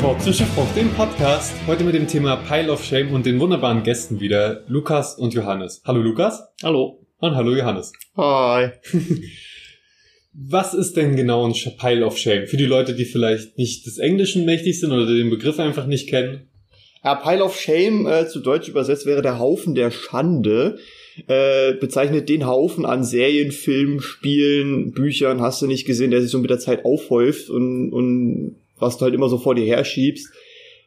Worte zum Schiffbruch, dem Podcast. Heute mit dem Thema Pile of Shame und den wunderbaren Gästen wieder, Lukas und Johannes. Hallo Lukas. Hallo. Und hallo Johannes. Hi. Was ist denn genau ein Pile of Shame? Für die Leute, die vielleicht nicht des Englischen mächtig sind oder den Begriff einfach nicht kennen. Ja, Pile of Shame, äh, zu Deutsch übersetzt, wäre der Haufen der Schande. Äh, bezeichnet den Haufen an Serien, Filmen, Spielen, Büchern, hast du nicht gesehen, der sich so mit der Zeit aufhäuft und, und was du halt immer so vor dir herschiebst.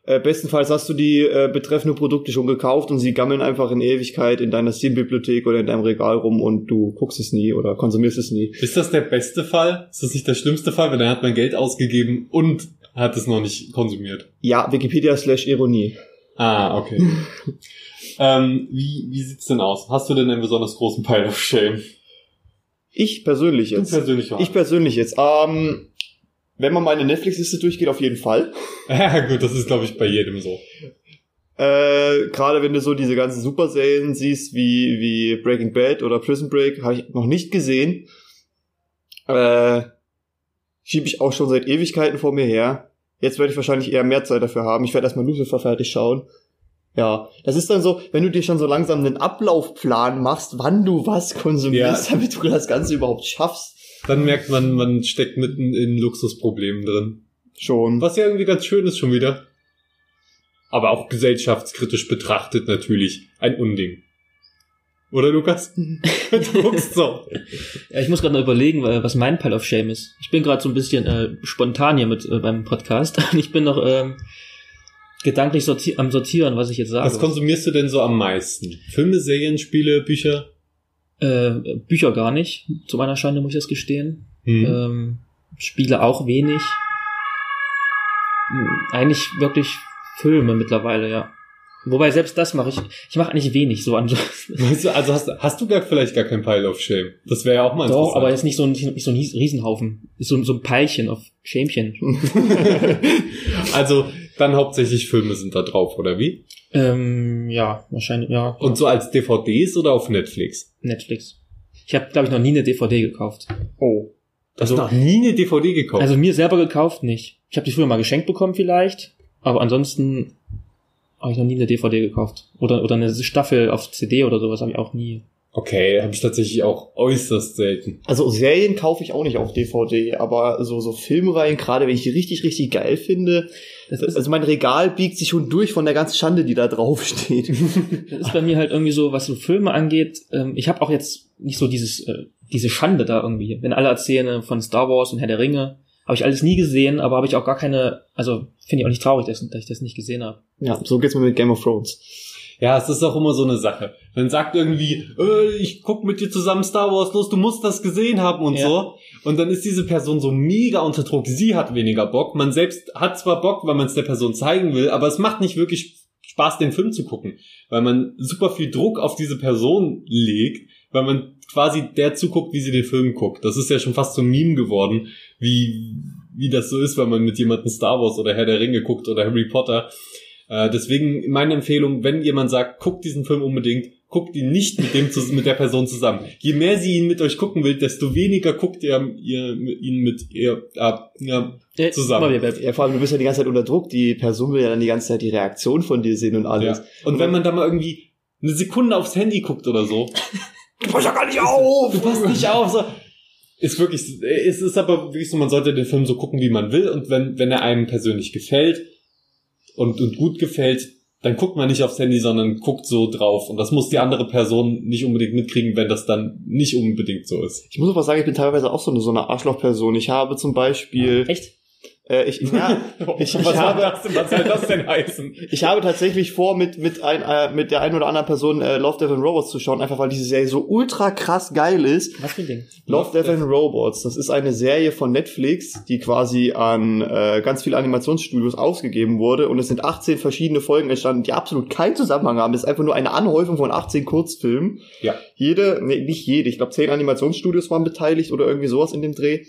Äh, bestenfalls hast du die äh, betreffende Produkte schon gekauft und sie gammeln einfach in Ewigkeit in deiner Steam-Bibliothek oder in deinem Regal rum und du guckst es nie oder konsumierst es nie. Ist das der beste Fall? Ist das nicht der schlimmste Fall? Weil dann hat man Geld ausgegeben und hat es noch nicht konsumiert. Ja, Wikipedia slash Ironie. Ah, okay. ähm, wie, wie sieht's denn aus? Hast du denn einen besonders großen Pile of Shame? Ich persönlich jetzt. Du persönlich auch. Ich persönlich jetzt. Ähm, wenn man meine Netflix-Liste durchgeht, auf jeden Fall. Ja, gut, das ist, glaube ich, bei jedem so. Äh, Gerade wenn du so diese ganzen Superserien siehst, wie, wie Breaking Bad oder Prison Break, habe ich noch nicht gesehen. Äh, Schiebe ich auch schon seit Ewigkeiten vor mir her. Jetzt werde ich wahrscheinlich eher mehr Zeit dafür haben. Ich werde erstmal Lucifer fertig schauen. Ja, das ist dann so, wenn du dir schon so langsam einen Ablaufplan machst, wann du was konsumierst, Ja. damit du das Ganze überhaupt schaffst. Dann merkt man, man steckt mitten in Luxusproblemen drin. Schon. Was ja irgendwie ganz schön ist schon wieder. Aber auch gesellschaftskritisch betrachtet natürlich ein Unding. Oder Lukas? du guckst so. Ja, ich muss gerade noch überlegen, was mein Pile of Shame ist. Ich bin gerade so ein bisschen äh, spontan hier mit äh, beim Podcast. Und ich bin noch ähm, gedanklich sorti am Sortieren, was ich jetzt sage. Was konsumierst du denn so am meisten? Filme, Serien, Spiele, Bücher? Äh, Bücher gar nicht, zu meiner Schande muss ich das gestehen. Hm. Ähm, Spiele auch wenig. Hm, Eigentlich wirklich Filme mittlerweile, ja. Wobei selbst das mache ich, ich mache eigentlich wenig so an. Weißt du, also hast, hast du gar vielleicht gar kein Pile of Shame? Das wäre ja auch mal Doch, interessant. aber jetzt nicht so ein, nicht so ein Riesenhaufen. Ist so, so ein Peilchen auf Schämchen. also dann hauptsächlich Filme sind da drauf, oder wie? Ähm, ja, wahrscheinlich, ja. Und so als DVDs oder auf Netflix? Netflix. Ich habe, glaube ich, noch nie eine DVD gekauft. Oh. Du hast Also- noch nie eine DVD gekauft. Also mir selber gekauft nicht. Ich habe die früher mal geschenkt bekommen vielleicht, aber ansonsten habe ich noch nie eine DVD gekauft. Oder, oder eine Staffel auf CD oder sowas habe ich auch nie. okay, habe ich tatsächlich auch äußerst selten. Also Serien kaufe ich auch nicht auf DVD, aber so, so Filmreihen, gerade wenn ich die richtig, richtig geil finde, also mein Regal biegt sich schon durch von der ganzen Schande, die da drauf steht. das ist bei mir halt irgendwie so, was so Filme angeht. Ähm, ich habe auch jetzt nicht so dieses, äh, diese Schande da irgendwie. Wenn alle erzählen äh, von Star Wars und Herr der Ringe, habe ich alles nie gesehen, aber habe ich auch gar keine, also finde ich auch nicht traurig, dass, dass ich das nicht gesehen habe. ja, so geht's mir mit Game of Thrones. Ja, es ist auch immer so eine Sache. Dann sagt irgendwie, äh, ich guck mit dir zusammen Star Wars los, du musst das gesehen haben und Ja. so. Und dann ist diese Person so mega unter Druck. Sie hat weniger Bock. Man selbst hat zwar Bock, weil man es der Person zeigen will, aber es macht nicht wirklich Spaß, den Film zu gucken, weil man super viel Druck auf diese Person legt, weil man quasi der zuguckt, wie sie den Film guckt. Das ist ja schon fast ein Meme geworden, wie, wie das so ist, wenn man mit jemandem Star Wars oder Herr der Ringe guckt oder Harry Potter. Äh, deswegen meine Empfehlung, wenn jemand sagt, guckt diesen Film unbedingt, guckt ihn nicht mit dem mit der Person zusammen. Je mehr sie ihn mit euch gucken will, desto weniger guckt ihr, ihr ihn mit ihr ab. Ja, Äh, Zusammen. mal wieder- Ja, vor allem, du bist ja die ganze Zeit unter Druck. Die Person will ja dann die ganze Zeit die Reaktion von dir sehen und alles. ja. Und wenn man da mal irgendwie eine Sekunde aufs Handy guckt oder so, Du passt ja gar nicht auf! du passt nicht auf, so. Ist wirklich, es ist aber wirklich so, man sollte den Film so gucken, wie man will. Und wenn, wenn er einem persönlich gefällt und, und gut gefällt, dann guckt man nicht aufs Handy, sondern guckt so drauf. Und das muss die andere Person nicht unbedingt mitkriegen, wenn das dann nicht unbedingt so ist. Ich muss aber sagen, ich bin teilweise auch so eine, so eine Arschlochperson. Ich habe zum Beispiel, Echt? Äh, ich, ja, ich, ich, was, habe, was, was soll das denn heißen? ich habe tatsächlich vor, mit, mit, ein, äh, mit der einen oder anderen Person äh, Love, Death and Robots zu schauen, einfach weil diese Serie so ultra krass geil ist. Was für ein Ding? Love, Death and Robots, das ist eine Serie von Netflix, die quasi an äh, ganz viele Animationsstudios ausgegeben wurde und es sind 18 verschiedene Folgen entstanden, die absolut keinen Zusammenhang haben. Das ist einfach nur eine Anhäufung von 18 Kurzfilmen. Ja. Jede, nee, nicht jede, ich glaube 10 Animationsstudios waren beteiligt oder irgendwie sowas in dem Dreh.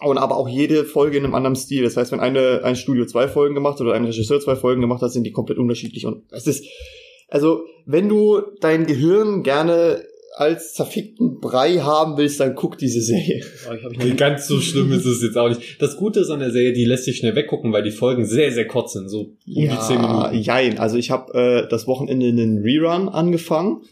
Und aber auch jede Folge in einem anderen Stil. Das heißt, wenn eine, ein Studio zwei Folgen gemacht hat oder ein Regisseur zwei Folgen gemacht hat, sind die komplett unterschiedlich. Und es ist, also, wenn du dein Gehirn gerne als zerfickten Brei haben willst, dann guck diese Serie. Oh, Ganz so schlimm ist es jetzt auch nicht. Das Gute ist an der Serie, die lässt sich schnell weggucken, weil die Folgen sehr, sehr kurz sind. So um die 10 Minuten. jein. Also ich habe äh, das Wochenende einen Rerun angefangen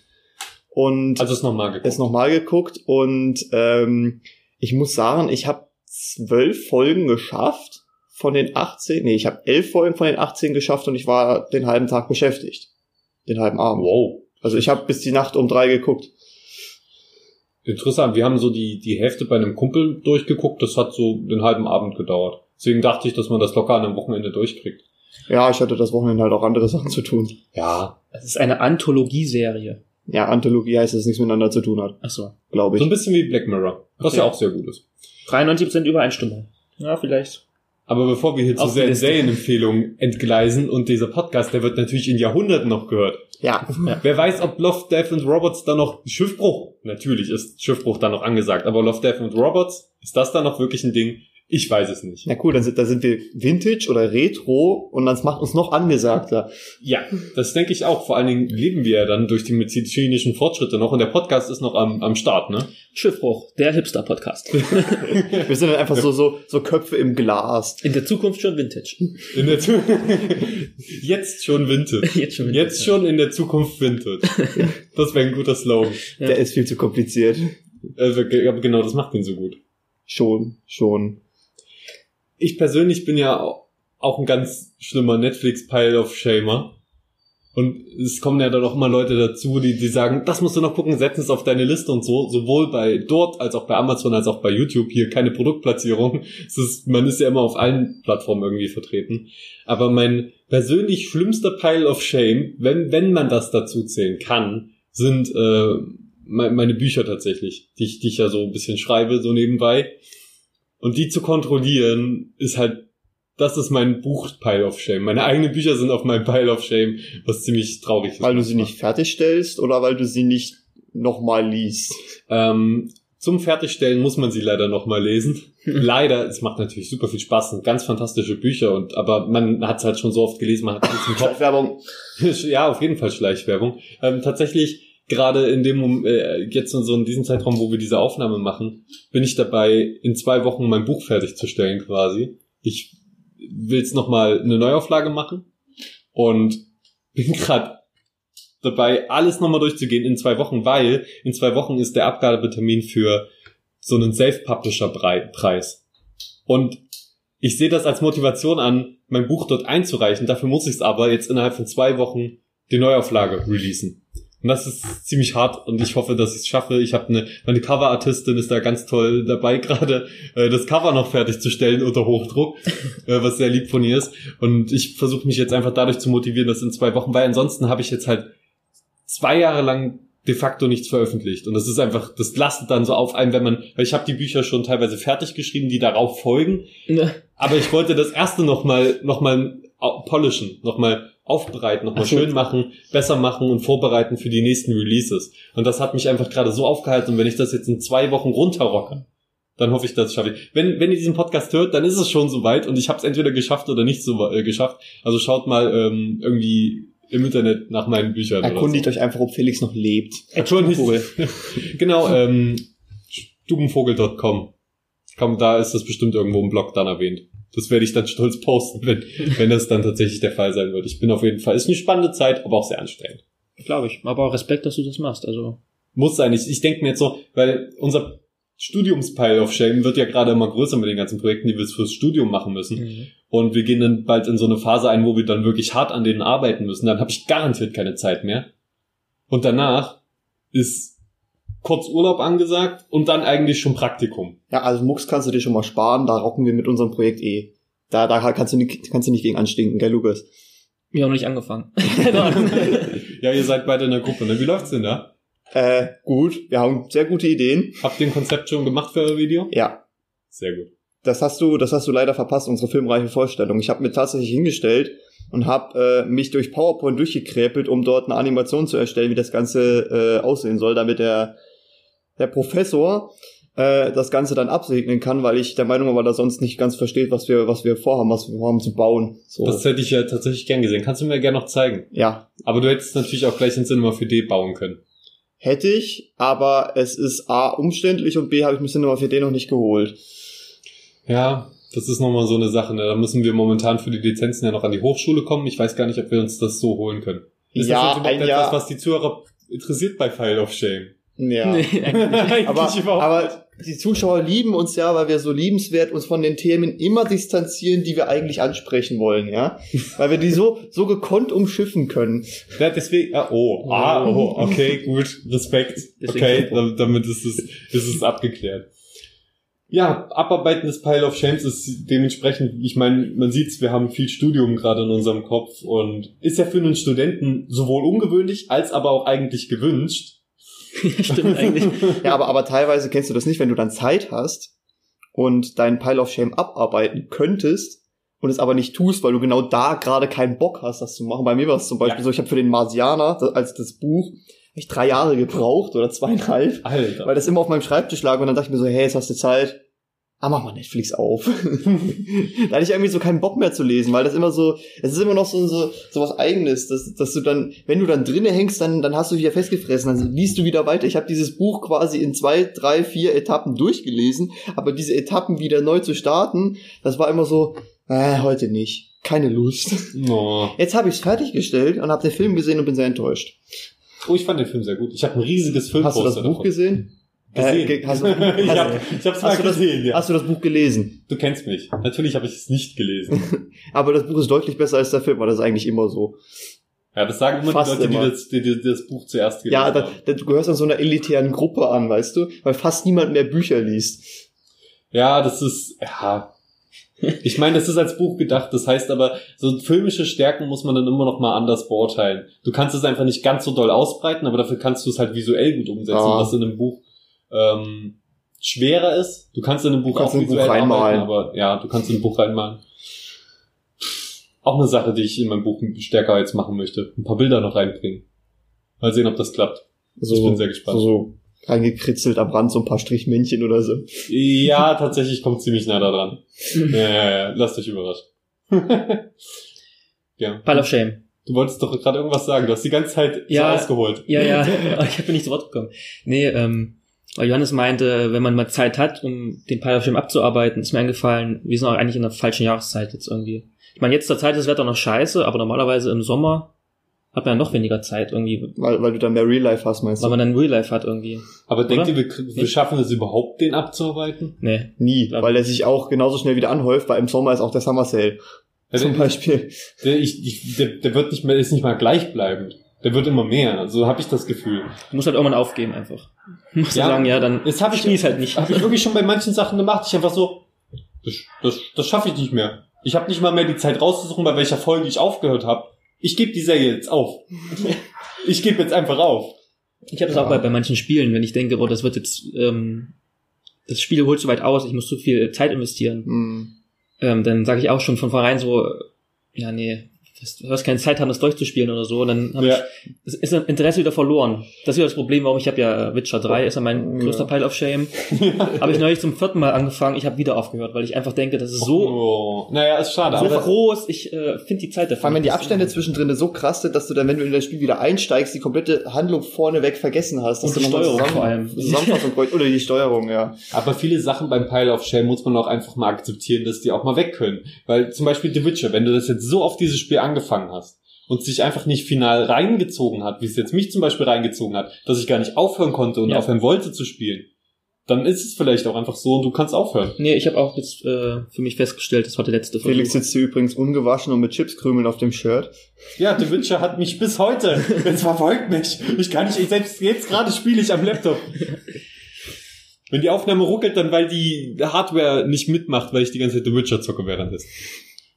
und Also es nochmal geguckt. es nochmal geguckt und ähm, ich muss sagen, ich habe zwölf Folgen geschafft von den 18. Nee, ich habe elf Folgen von den 18 geschafft und ich war den halben Tag beschäftigt. Den halben Abend. Wow. Also ich habe bis die Nacht um drei geguckt. Interessant. Wir haben so die, die Hälfte bei einem Kumpel durchgeguckt. Das hat so den halben Abend gedauert. Deswegen dachte ich, dass man das locker an einem Wochenende durchkriegt. Ja, ich hatte das Wochenende halt auch andere Sachen zu tun. Ja. Das ist eine Anthologieserie. Ja, Anthologie heißt, dass es nichts miteinander zu tun hat, Ach so. glaube So ich. ein bisschen wie Black Mirror. Was Okay. ja auch sehr gut ist. 93% Übereinstimmung. Ja, vielleicht. Aber bevor wir hier zu Auf sehr. Serienempfehlungen entgleisen und dieser Podcast, der wird natürlich in Jahrhunderten noch gehört. Ja, Wer weiß, ob Love, Death and Robots da noch Schiffbruch, natürlich ist Schiffbruch da noch angesagt, aber Love, Death and Robots, ist das da noch wirklich ein Ding? Ich weiß es nicht. na cool, dann sind, da sind wir Vintage oder Retro und das macht uns noch angesagter. Ja, das denke ich auch. Vor allen Dingen leben wir ja dann durch die medizinischen Fortschritte noch und der Podcast ist noch am, am Start, ne? Schiffbruch, der Hipster-Podcast. Wir sind dann einfach so, so, so Köpfe im Glas. In der Zukunft schon Vintage. In der Zu Jetzt schon Vintage. Jetzt schon Vintage. Jetzt schon in der Zukunft Vintage. Das wäre ein guter Slogan. Ja. Der ist viel zu kompliziert. Also, genau, das macht ihn so gut. Schon, schon. Ich persönlich bin ja au- auch ein ganz schlimmer Netflix-Pile of Shamer. Und es kommen ja dann auch immer Leute dazu, die, die sagen, das musst du noch gucken, setzen es auf deine Liste und so, sowohl bei dort als auch bei Amazon als auch bei YouTube. Hier keine Produktplatzierung. Es ist, man ist ja immer auf allen Plattformen irgendwie vertreten. Aber mein persönlich schlimmster Pile of Shame, wenn, wenn man das dazu zählen kann, sind äh, me- meine Bücher tatsächlich, die ich, die ich ja so ein bisschen schreibe, so nebenbei. Und die zu kontrollieren, ist halt, das ist mein Buch-Pile of Shame. Meine eigenen Bücher sind auf meinem Pile of Shame, was ziemlich traurig ist. Weil du sie nicht fertigstellst oder weil du sie nicht nochmal liest? Ähm, zum Fertigstellen muss man sie leider nochmal lesen. leider, es macht natürlich super viel Spaß, sind ganz fantastische Bücher, und aber man hat es halt schon so oft gelesen, man hat es im Kopf. Werbung. ja, auf jeden Fall Schleichwerbung. Ähm, tatsächlich, gerade in dem äh, jetzt in so in diesem Zeitraum, wo wir diese Aufnahme machen, bin ich dabei, in zwei Wochen mein Buch fertigzustellen quasi. Ich will jetzt nochmal eine Neuauflage machen und bin gerade dabei, alles nochmal durchzugehen in zwei Wochen, weil in zwei Wochen ist der Abgabetermin für so einen Self-Publisher-Preis. Und ich sehe das als Motivation an, mein Buch dort einzureichen. Dafür muss ich es aber jetzt innerhalb von zwei Wochen die Neuauflage releasen. Und das ist ziemlich hart und ich hoffe, dass ich es schaffe. Ich habe eine, meine Coverartistin ist da ganz toll dabei, gerade äh, das Cover noch fertigzustellen unter Hochdruck, äh, was sehr lieb von ihr ist. Und ich versuche mich jetzt einfach dadurch zu motivieren, das in zwei Wochen, weil ansonsten habe ich jetzt halt zwei Jahre lang de facto nichts veröffentlicht. Und das ist einfach, das lastet dann so auf einem, wenn man, weil ich habe die Bücher schon teilweise fertig geschrieben, die darauf folgen. Ne. Aber ich wollte das erste nochmal noch mal au- polishen, nochmal aufbereiten, nochmal so. schön machen, besser machen und vorbereiten für die nächsten Releases. Und das hat mich einfach gerade so aufgehalten. Und wenn ich das jetzt in zwei Wochen runterrocke, dann hoffe ich, dass ich schaffe. Wenn, wenn ihr diesen Podcast hört, dann ist es schon soweit und ich habe es entweder geschafft oder nicht so äh, geschafft. Also schaut mal ähm, irgendwie im Internet nach meinen Büchern. Erkundigt oder euch einfach, ob Felix noch lebt. so. Erkundigt. Genau, ähm, stubenvogel.com. Komm, da ist das bestimmt irgendwo im Blog dann erwähnt. Das werde ich dann stolz posten, wenn, wenn das dann tatsächlich der Fall sein wird. Ich bin auf jeden Fall, ist eine spannende Zeit, aber auch sehr anstrengend. Glaube ich. Aber auch Respekt, dass du das machst. Also, Muss sein. Ich, ich denke mir jetzt so, weil unser Studiumspile of Shame wird ja gerade immer größer mit den ganzen Projekten, die wir fürs Studium machen müssen. Und wir gehen dann bald in so eine Phase ein, wo wir dann wirklich hart an denen arbeiten müssen. Dann habe ich garantiert keine Zeit mehr. Und danach ist kurz Urlaub angesagt und dann eigentlich schon Praktikum. Ja, also Mux kannst du dir schon mal sparen, da rocken wir mit unserem Projekt eh. Da, da kannst du nicht, kannst du nicht gegen anstinken, gell, Lukas? wir haben noch nicht angefangen. Ja, ihr seid beide in der Gruppe, ne? Wie läuft's denn da? Äh, gut, wir haben sehr gute Ideen. Habt ihr ein Konzept schon gemacht für euer Video? Ja, Sehr gut. das hast du, das hast du leider verpasst, unsere filmreife Vorstellung. Ich habe mir tatsächlich hingestellt und habe äh, mich durch PowerPoint durchgekräpelt, um dort eine Animation zu erstellen, wie das Ganze äh, aussehen soll, damit der, der Professor äh, das Ganze dann absegnen kann, weil ich der Meinung war, dass er sonst nicht ganz versteht, was wir, was wir vorhaben, was wir vorhaben zu bauen. So. Das hätte ich ja tatsächlich gern gesehen. Kannst du mir gerne noch zeigen? ja, Aber du hättest natürlich auch gleich ins Cinema 4D bauen können. Hätte ich, aber es ist A, umständlich und B, habe ich mir Cinema 4D noch nicht geholt. Ja, das ist nochmal so eine Sache. Ne? Da müssen wir momentan für die Lizenzen ja noch an die Hochschule kommen. Ich weiß gar nicht, ob wir uns das so holen können. Ist Ja, das jetzt überhaupt ein etwas, was die Zuhörer interessiert bei File of Shame? Ja. Nee, eigentlich aber, aber die Zuschauer lieben uns ja, weil wir so liebenswert uns von den Themen immer distanzieren, die wir eigentlich ansprechen wollen, ja. Weil wir die so, so gekonnt umschiffen können. Ja, deswegen, ah, oh, ah, oh, okay, gut, Respekt. Okay, damit ist es, ist es abgeklärt. Ja, Abarbeiten des Pile of Shames ist dementsprechend, ich meine, man sieht's, wir haben viel Studium gerade in unserem Kopf und ist ja für einen Studenten sowohl ungewöhnlich als aber auch eigentlich gewünscht. Ja, stimmt eigentlich. Ja, aber, aber teilweise kennst du das nicht, wenn du dann Zeit hast und deinen Pile of Shame abarbeiten könntest und es aber nicht tust, weil du genau da gerade keinen Bock hast, das zu machen. Bei mir war es zum Beispiel Ja. so, ich habe für den Marsianer, das- als das Buch, ich drei Jahre gebraucht oder zweieinhalb, Alter. weil das immer auf meinem Schreibtisch lag und dann dachte ich mir so, hey, jetzt hast du Zeit. Ah, mach mal Netflix auf. da hatte ich irgendwie so keinen Bock mehr zu lesen, weil das immer so, es ist immer noch so, so, so was Eigenes, dass, dass du dann, wenn du dann drinnen hängst, dann, dann hast du wieder festgefressen, dann liest du wieder weiter. Ich habe dieses Buch quasi in zwei, drei, vier Etappen durchgelesen, aber diese Etappen wieder neu zu starten, das war immer so, äh, heute nicht. Keine Lust. Oh. Jetzt habe ich es fertiggestellt und habe den Film gesehen und bin sehr enttäuscht. oh, ich fand den Film sehr gut. Ich habe ein riesiges Film Hast du das Buch gesehen? Gesehen? Äh, hast du- ich hast- hab, ich hab's mal hast du das- ja. Hast du das Buch gelesen? Du kennst mich. Natürlich habe ich es nicht gelesen. Aber das Buch ist deutlich besser als der Film, aber das ist eigentlich immer so. Ja, das sagen immer Fast die Leute, immer. die das, die, die das Buch zuerst gelesen Ja, haben. da, du gehörst an so einer elitären Gruppe an, weißt du? Weil fast niemand mehr Bücher liest. Ja, das ist, ja. Ich meine, das ist als Buch gedacht, das heißt aber, so filmische Stärken muss man dann immer noch mal anders beurteilen. Du kannst es einfach nicht ganz so doll ausbreiten, aber dafür kannst du es halt visuell gut umsetzen, Ja. was in einem Buch ähm, schwerer ist. Du kannst in einem Buch kannst auch in ein Buch reinmalen. arbeiten, aber ja, du kannst in ein Buch reinmalen. Auch eine Sache, die ich in meinem Buch stärker jetzt machen möchte. Ein paar Bilder noch reinbringen. Mal sehen, ob das klappt. So, Ich bin sehr gespannt. So, so reingekritzelt am Rand so ein paar Strichmännchen oder so. Ja, tatsächlich kommt ziemlich nah da dran. Ja, ja, ja, lasst euch überraschen. ja. Pile of Shame. Du wolltest doch gerade irgendwas sagen. Du hast die ganze Zeit Ja. so ausgeholt. Ja, ja, ich bin nicht zu Wort gekommen. Nee, ähm, weil Johannes meinte, wenn man mal Zeit hat, um den Shame abzuarbeiten, ist mir eingefallen, wir sind auch eigentlich in der falschen Jahreszeit jetzt irgendwie. Ich meine, jetzt zur Zeit ist das Wetter noch scheiße, aber normalerweise im Sommer hat man ja noch weniger Zeit irgendwie, Weil, weil du dann mehr Real Life hast, meinst weil du? man dann Real Life hat irgendwie. Aber denkt Oder? ihr, wir, wir schaffen es überhaupt, den abzuarbeiten? Nee. Nie, weil er sich auch genauso schnell wieder anhäuft, weil im Sommer ist auch der Summer Sale. Also, Zum Beispiel. Der, ich, ich, der, der wird nicht mehr, ist nicht mal gleichbleibend. Der wird immer mehr. So habe ich das Gefühl. Du musst halt irgendwann aufgeben einfach. Du musst Ja. sagen, ja, dann Das habe ich, spiel's halt nicht. Hab ich wirklich schon bei manchen Sachen gemacht. Ich einfach so, das, das, das schaffe ich nicht mehr. Ich habe nicht mal mehr die Zeit rauszusuchen, bei welcher Folge ich aufgehört habe. Ich gebe die Serie jetzt auf. Ich gebe jetzt einfach auf. Ich habe das auch bei, bei manchen Spielen, wenn ich denke, oh, das wird jetzt, ähm, das Spiel holt zu weit aus, ich muss zu viel Zeit investieren, Hm. ähm, dann sage ich auch schon von vornherein so, ja, nee, das- du hast keine Zeit haben, das durchzuspielen oder so, und dann habe Ja. ich, es ist ein Interesse wieder verloren. Das ist wieder das Problem, warum ich habe ja Witcher 3, ist ja mein Ja. größter Pile of Shame. habe ich neulich zum vierten Mal angefangen, ich habe wieder aufgehört, weil ich einfach denke, das ist so, Oh, naja, ist schade. so aber groß, ich äh, finde die Zeit dafür. Vor allem, wenn die. Abstände zwischendrin so krass sind, dass du dann, wenn du in das Spiel wieder einsteigst, die komplette Handlung vorneweg vergessen hast. Dass Und die Steuerung zusammen- vor allem. Zusammenfassung oder die Steuerung, ja. Aber viele Sachen beim Pile of Shame muss man auch einfach mal akzeptieren, dass die auch mal weg können. Weil zum Beispiel The Witcher, wenn du das jetzt so auf dieses Spiel angefangen hast und sich einfach nicht final reingezogen hat, wie es jetzt mich zum Beispiel reingezogen hat, dass ich gar nicht aufhören konnte und Ja. aufhören wollte zu spielen, dann ist es vielleicht auch einfach so und du kannst aufhören. Nee, ich habe auch jetzt äh, für mich festgestellt, das war der letzte Felix sitzt hier übrigens ungewaschen und mit Chipskrümeln auf dem Shirt. Ja, The Witcher hat mich bis heute. Es verfolgt mich. Ich kann nicht, ich selbst jetzt gerade spiele ich am Laptop. Wenn die Aufnahme ruckelt, dann weil die Hardware nicht mitmacht, weil ich die ganze Zeit The Witcher zocke währenddessen.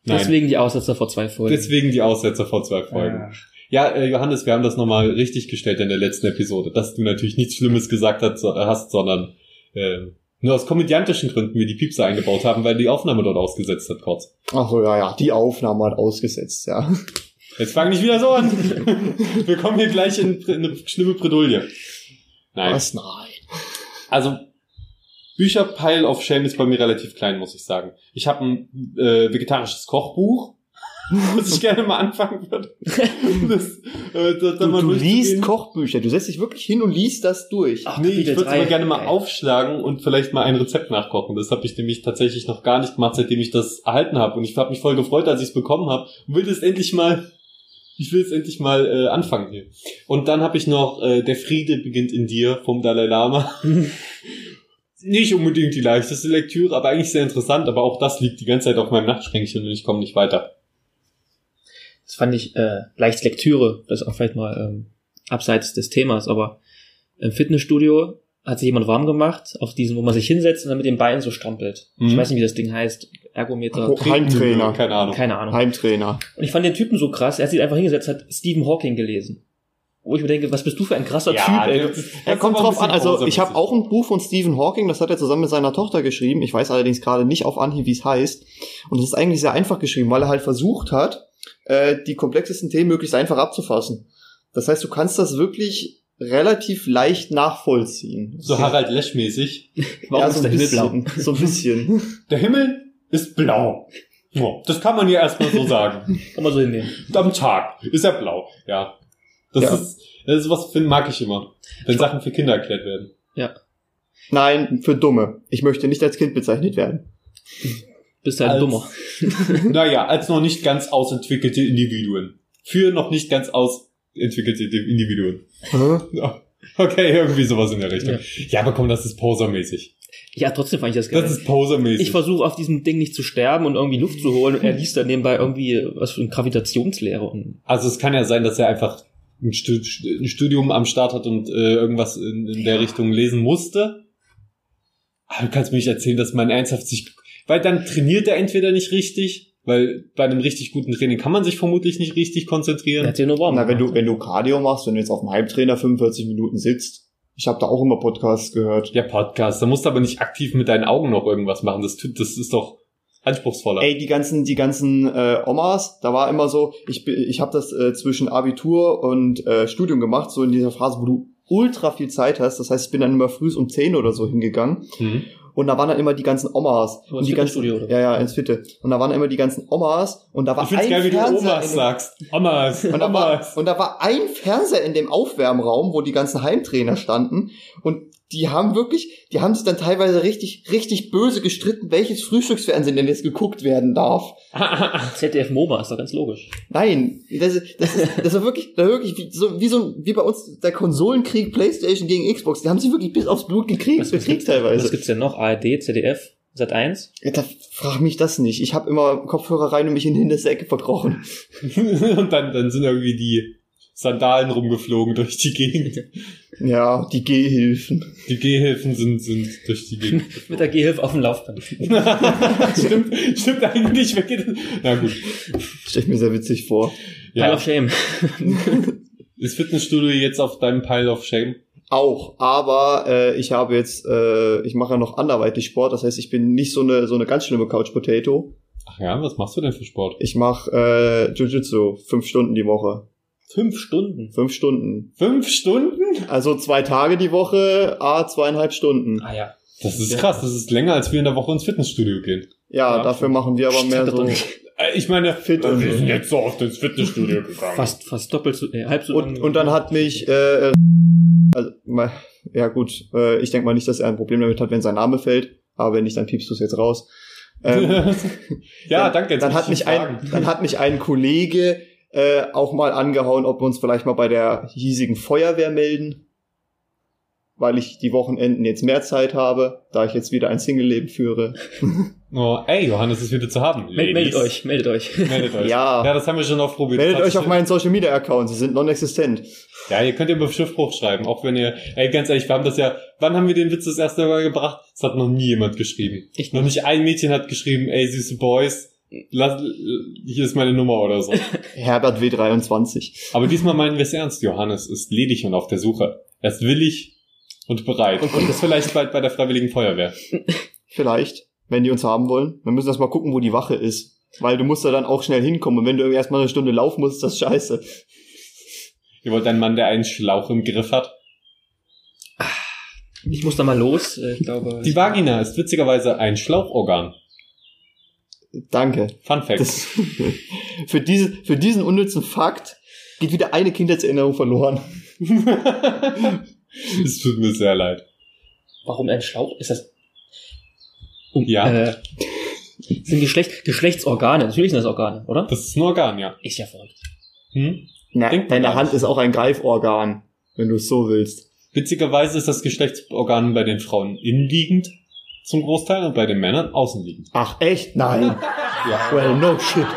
Nein. Deswegen die Aussetzer vor zwei Folgen. Deswegen die Aussetzer vor zwei Folgen. Ja, äh, Johannes, wir haben das nochmal richtig gestellt in der letzten Episode, dass du natürlich nichts Schlimmes gesagt hast, so, hast sondern äh, nur aus komödiantischen Gründen wir die Piepse eingebaut haben, weil die Aufnahme dort ausgesetzt hat, kurz. Ach so, ja, ja, die Aufnahme hat ausgesetzt, ja. Jetzt fang nicht wieder so an. wir kommen hier gleich in, in eine schlimme Bredouille. Nein. Was? Nein. Also Bücherpile of Shame ist bei mir relativ klein, muss ich sagen. Ich habe ein äh, vegetarisches Kochbuch. was ich gerne mal anfangen würde. Das, äh, da, da Du, mal du liest. Kochbücher, du setzt dich wirklich hin und liest das durch. Ach, Nee, ich würde es aber gerne mal aufschlagen und vielleicht mal ein Rezept nachkochen. Das habe ich nämlich tatsächlich noch gar nicht gemacht, seitdem ich das erhalten habe. Und ich habe mich voll gefreut, als ich es bekommen habe. Und will es endlich mal, ich will es endlich mal äh, anfangen hier. Und dann habe ich noch äh, Der Friede beginnt in dir vom Dalai Lama. nicht unbedingt die leichteste Lektüre, aber eigentlich sehr interessant. Aber auch das liegt die ganze Zeit auf meinem Nachtschränkchen und ich komme nicht weiter. Das fand ich äh, leicht Lektüre, das ist auch vielleicht mal ähm, abseits des Themas, aber im Fitnessstudio hat sich jemand warm gemacht, auf diesen, wo man sich hinsetzt und dann mit den Beinen so strampelt. Ich Mhm. weiß nicht, wie das Ding heißt. Ergometer. Oh. Heimtrainer. Keine Ahnung. Keine Ahnung. Heimtrainer. Und ich fand den Typen so krass, er hat sich einfach hingesetzt, hat Stephen Hawking gelesen. Wo ich mir denke, was bist du für ein krasser Ja, Typ, ey. der- Er ist kommt drauf an, also ich habe auch ein Buch von Stephen Hawking, das hat er zusammen mit seiner Tochter geschrieben. Ich weiß allerdings gerade nicht auf Anhieb, wie es heißt. Und es ist eigentlich sehr einfach geschrieben, weil er halt versucht hat, äh, die komplexesten Themen möglichst einfach abzufassen. Das heißt, du kannst das wirklich relativ leicht nachvollziehen. So Harald Lesch-mäßig. Warum ja, ist so der ein Himmel blau? So ein bisschen. Der Himmel ist blau. Das kann man ja erstmal so sagen. Kann man so hinnehmen. Am Tag ist er blau. Ja. Das Ja. ist, das ist was, finde mag ich immer. Wenn Sachen für Kinder erklärt werden. Nein, für Dumme. Ich möchte nicht als Kind bezeichnet werden. Bist halt Als- dummer. naja, als noch nicht ganz ausentwickelte Individuen. Für noch nicht ganz ausentwickelte Individuen. Ja. Okay, irgendwie sowas in der Richtung. Ja. Ja, aber komm, das ist posermäßig. Ja, trotzdem fand ich das geil. Das ist posermäßig. ich versuche auf diesem Ding nicht zu sterben und irgendwie Luft zu holen und er liest dann nebenbei irgendwie was für eine Gravitationslehre und Also es kann ja sein, dass er einfach ein, Stu ein Studium am Start hat und äh, irgendwas in, in der Richtung lesen musste. Aber du kannst mir nicht erzählen, dass man ernsthaft sich... Weil dann trainiert er entweder nicht richtig, weil bei einem richtig guten Training kann man sich vermutlich nicht richtig er konzentrieren. hat nur warm Na, wenn du, wenn du Cardio machst, wenn du jetzt auf dem Heimtrainer 45 Minuten sitzt, ich habe da auch immer Podcasts gehört. Ja, Podcast. Da musst du aber nicht aktiv mit deinen Augen noch irgendwas machen. Das, tut, das ist doch anspruchsvoller. Ey, die ganzen, die ganzen äh, Omas, da war immer so, ich, bin- ich habe das äh, zwischen Abitur und äh, Studium gemacht, so in dieser Phase, wo du ultra viel Zeit hast. Das heißt, ich bin dann immer früh um 10 oder so hingegangen. Hm. Und da waren dann immer die ganzen Omas. Und die ganzen, Fitnessstudio, oder? ja, ja, ins Fitte. Und da waren immer die ganzen Omas und da war Ich find's ein geil, wie du Fernseher Omas in dem- sagst. Omas. Und da, war, Omas. und da war ein Fernseher in dem Aufwärmraum, wo die ganzen Heimtrainer standen. Und die haben wirklich, die haben sich dann teilweise richtig, richtig böse gestritten, welches Frühstücksfernsehen denn jetzt geguckt werden darf. ZDF MoMA ist doch ganz logisch. Nein, das ist, das ist, das ist wirklich, das ist wirklich wie so, wie so, ein- wie bei uns der Konsolenkrieg PlayStation gegen Xbox. Die haben sich wirklich bis aufs Blut gekriegt, Was, was, gekriegt was teilweise. gibt's denn noch? ARD, ZDF, Sat 1? Ja, da frag mich das nicht. Ich habe immer Kopfhörer rein und mich in die hinterste Ecke verkrochen. und dann, dann sind irgendwie die Sandalen rumgeflogen durch die Gegend. Ja, die Gehhilfen. Die Gehhilfen sind, sind durch die Gegend. Mit der Gehhilfe auf dem Laufband. stimmt, stimmt eigentlich. Na gut. Stell ich mir sehr witzig vor. Pile Ja. of Shame. Ist Fitnessstudio jetzt auf deinem Pile of Shame? Auch, aber äh, ich habe jetzt, äh, ich mache ja noch anderweitig Sport, das heißt, ich bin nicht so eine so eine ganz schlimme Couch Potato. Ach ja, was machst du denn für Sport? Ich mache äh, Jiu-Jitsu fünf Stunden die Woche, Fünf Stunden. fünf Stunden. Fünf Stunden? Also zwei Tage die Woche, a zweieinhalb Stunden. Ah ja. Das ist krass. Das ist länger, als wir in der Woche ins Fitnessstudio gehen. Ja, Ja, dafür machen wir aber mehr so. Äh, Ich meine, Fit äh, und wir sind jetzt so oft ins Fitnessstudio gegangen. Fast, fast doppelt so, äh, halb so Und, lang. und dann hat mich, äh, also, ja gut, äh, ich denke mal nicht, dass er ein Problem damit hat, wenn sein Name fällt, aber wenn nicht, dann piepst du es jetzt raus. Ähm, ja, dann, danke. Jetzt Dann hat, ich mich fragen. ein, dann hat mich ein Kollege äh, auch mal angehauen, ob wir uns vielleicht mal bei der hiesigen Feuerwehr melden, weil ich die Wochenenden jetzt mehr Zeit habe, da ich jetzt wieder ein Single-Leben führe. Oh, ey, Johannes ist wieder zu haben. Meld, meldet euch, meldet euch. Meldet euch. Ja. Ja, das haben wir schon oft probiert. Meldet euch auf meinen Social-Media-Account, sie sind non-existent. Ja, ihr könnt ja über Schiffbruch schreiben, auch wenn ihr, ey, ganz ehrlich, wir haben das ja, wann haben wir den Witz das erste Mal gebracht? Das hat noch nie jemand geschrieben. Ich Noch nicht ein Mädchen hat geschrieben, ey, süße Boys, lass, hier ist meine Nummer oder so. Herbert W23. Aber diesmal meinen wir es ernst. Johannes ist ledig und auf der Suche. Er ist willig und bereit. Und ist vielleicht bald bei der Freiwilligen Feuerwehr. Vielleicht, wenn die uns haben wollen. Wir müssen erst mal gucken, wo die Wache ist. Weil du musst da dann auch schnell hinkommen. Und wenn du irgendwie erst mal eine Stunde laufen musst, ist das scheiße. Ihr wollt einen Mann, der einen Schlauch im Griff hat? Ich muss da mal los. Ich glaube. Die Vagina ist witzigerweise ein Schlauchorgan. Danke. Fun Fact. Das, für, diese, für diesen unnützen Fakt geht wieder eine Kindheitserinnerung verloren. Es tut mir sehr leid. Warum ein Schlauch? Ist das. Um, Ja. Äh, sind Geschlecht, Geschlechtsorgane. Natürlich sind das Organe, oder? Das ist ein Organ, ja. Ist ja verrückt. Hm? Na, deine Hand ist auch ein Greiforgan, wenn du es so willst. Witzigerweise ist das Geschlechtsorgan bei den Frauen innenliegend zum Großteil und bei den Männern außenliegend. Ach, echt? Nein. Ja. Well, no shit.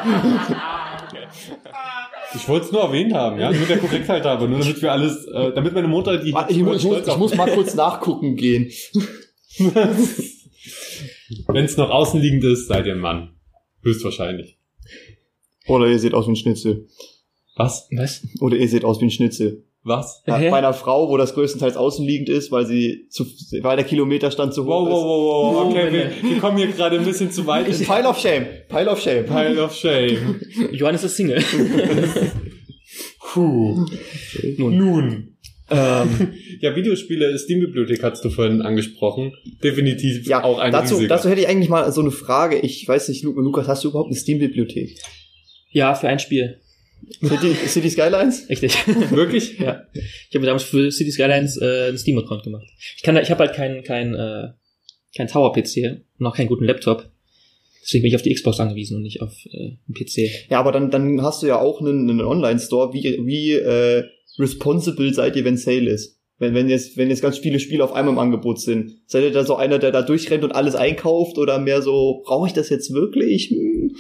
Ich wollte es nur erwähnt haben, ja, nur der Korrektheit habe, nur damit wir alles, äh, damit meine Mutter die Warte, Ich, muss- ich, muss, ich muss mal kurz nachgucken gehen. Wenn es noch außenliegend ist, seid ihr ein Mann. Höchstwahrscheinlich. Oder ihr seht aus wie ein Schnitzel. Was? Was? Oder ihr seht aus wie ein Schnitzel. Was? Ja, bei einer Frau, wo das größtenteils außenliegend ist, weil sie zu, weil der Kilometerstand zu hoch Wow, wow, wow, wow. Okay, wir, wir kommen hier gerade ein bisschen zu weit. ist. Pile of Shame. Pile of Shame. Pile of Shame. Johannes ist Single. Puh. Nun. Nun. ähm, Ja, Videospiele, Steam-Bibliothek hast du vorhin angesprochen. Definitiv Ja, auch ein dazu, riesiger. dazu hätte ich eigentlich mal so eine Frage. Ich weiß nicht, Lu- Lukas, hast du überhaupt eine Steam-Bibliothek? ja, für ein Spiel. City, City Skylines? Richtig. Wirklich? ja. Ich habe damals für City Skylines äh, einen Steam-Account gemacht. Ich kann da, ich habe halt keinen kein, äh, kein Tower-PC und auch keinen guten Laptop. Deswegen bin ich auf die Xbox angewiesen und nicht auf äh, einen PC. Ja, aber dann, dann hast du ja auch einen, einen Online-Store. Wie, wie äh, responsible seid ihr, wenn Sale ist? Wenn, wenn, jetzt, wenn jetzt ganz viele Spiele auf einmal im Angebot sind. Seid ihr da so einer, der da durchrennt und alles einkauft? Oder mehr so, brauche ich das jetzt wirklich? Hm.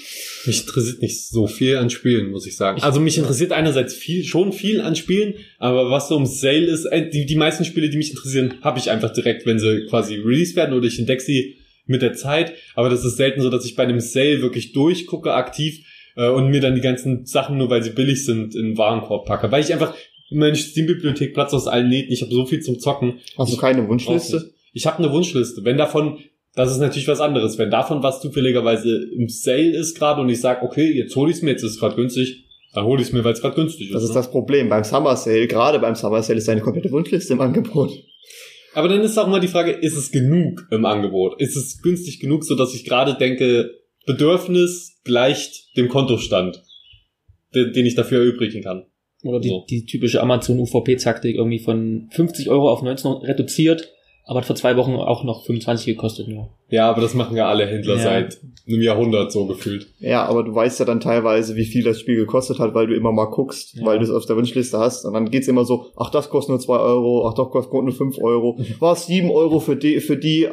Mich interessiert nicht so viel an Spielen, muss ich sagen. Ich- also mich interessiert einerseits viel, schon viel an Spielen, aber was so um Sale ist, äh, die, die meisten Spiele, die mich interessieren, habe ich einfach direkt, wenn sie quasi released werden oder ich entdecke sie mit der Zeit. Aber das ist selten so, dass ich bei einem Sale wirklich durchgucke, aktiv, äh, und mir dann die ganzen Sachen, nur weil sie billig sind, in den Warenkorb packe. Weil ich einfach meine Steam-Bibliothek Platz aus allen Nähten, ich habe so viel zum Zocken. Hast du keine Wunschliste? Ich habe eine Wunschliste. Wenn davon, das ist natürlich was anderes. Wenn davon was zufälligerweise im Sale ist gerade und ich sage, okay, jetzt hole ich es mir, jetzt ist es gerade günstig, dann hole ich es mir, weil es gerade günstig ist. Das ist ne? das Problem. Beim Summer Sale, gerade beim Summer Sale, ist deine komplette Wunschliste im Angebot. Aber dann ist auch mal die Frage, ist es genug im Angebot? Ist es günstig genug, so dass ich gerade denke, Bedürfnis gleicht dem Kontostand, den, den ich dafür erübrigen kann? Oder die, So. die typische Amazon-UVP-Taktik irgendwie von 50 Euro auf 19 reduziert, aber hat vor zwei Wochen auch noch 25 gekostet nur. Ja, aber das machen ja alle Händler Ja. seit einem Jahrhundert so gefühlt. Ja, aber du weißt ja dann teilweise, wie viel das Spiel gekostet hat, weil du immer mal guckst, Ja. weil du es auf der Wunschliste hast. Und dann geht's immer so, ach, das kostet nur zwei Euro, ach, doch, kostet nur fünf Euro. Was, sieben Euro für die, für die,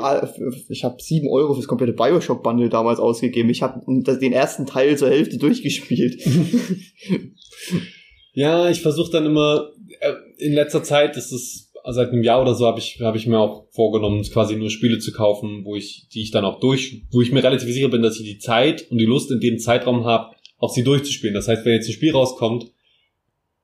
ich habe sieben Euro fürs komplette Bioshock-Bundle damals ausgegeben. Ich habe den ersten Teil zur Hälfte durchgespielt. Ja, ich versuche dann immer, äh, in letzter Zeit ist es, seit einem Jahr oder so habe ich, habe ich mir auch vorgenommen, quasi nur Spiele zu kaufen, wo ich, die ich dann auch durch, wo ich mir relativ sicher bin, dass ich die Zeit und die Lust in dem Zeitraum habe, auch sie durchzuspielen. Das heißt, wenn jetzt ein Spiel rauskommt,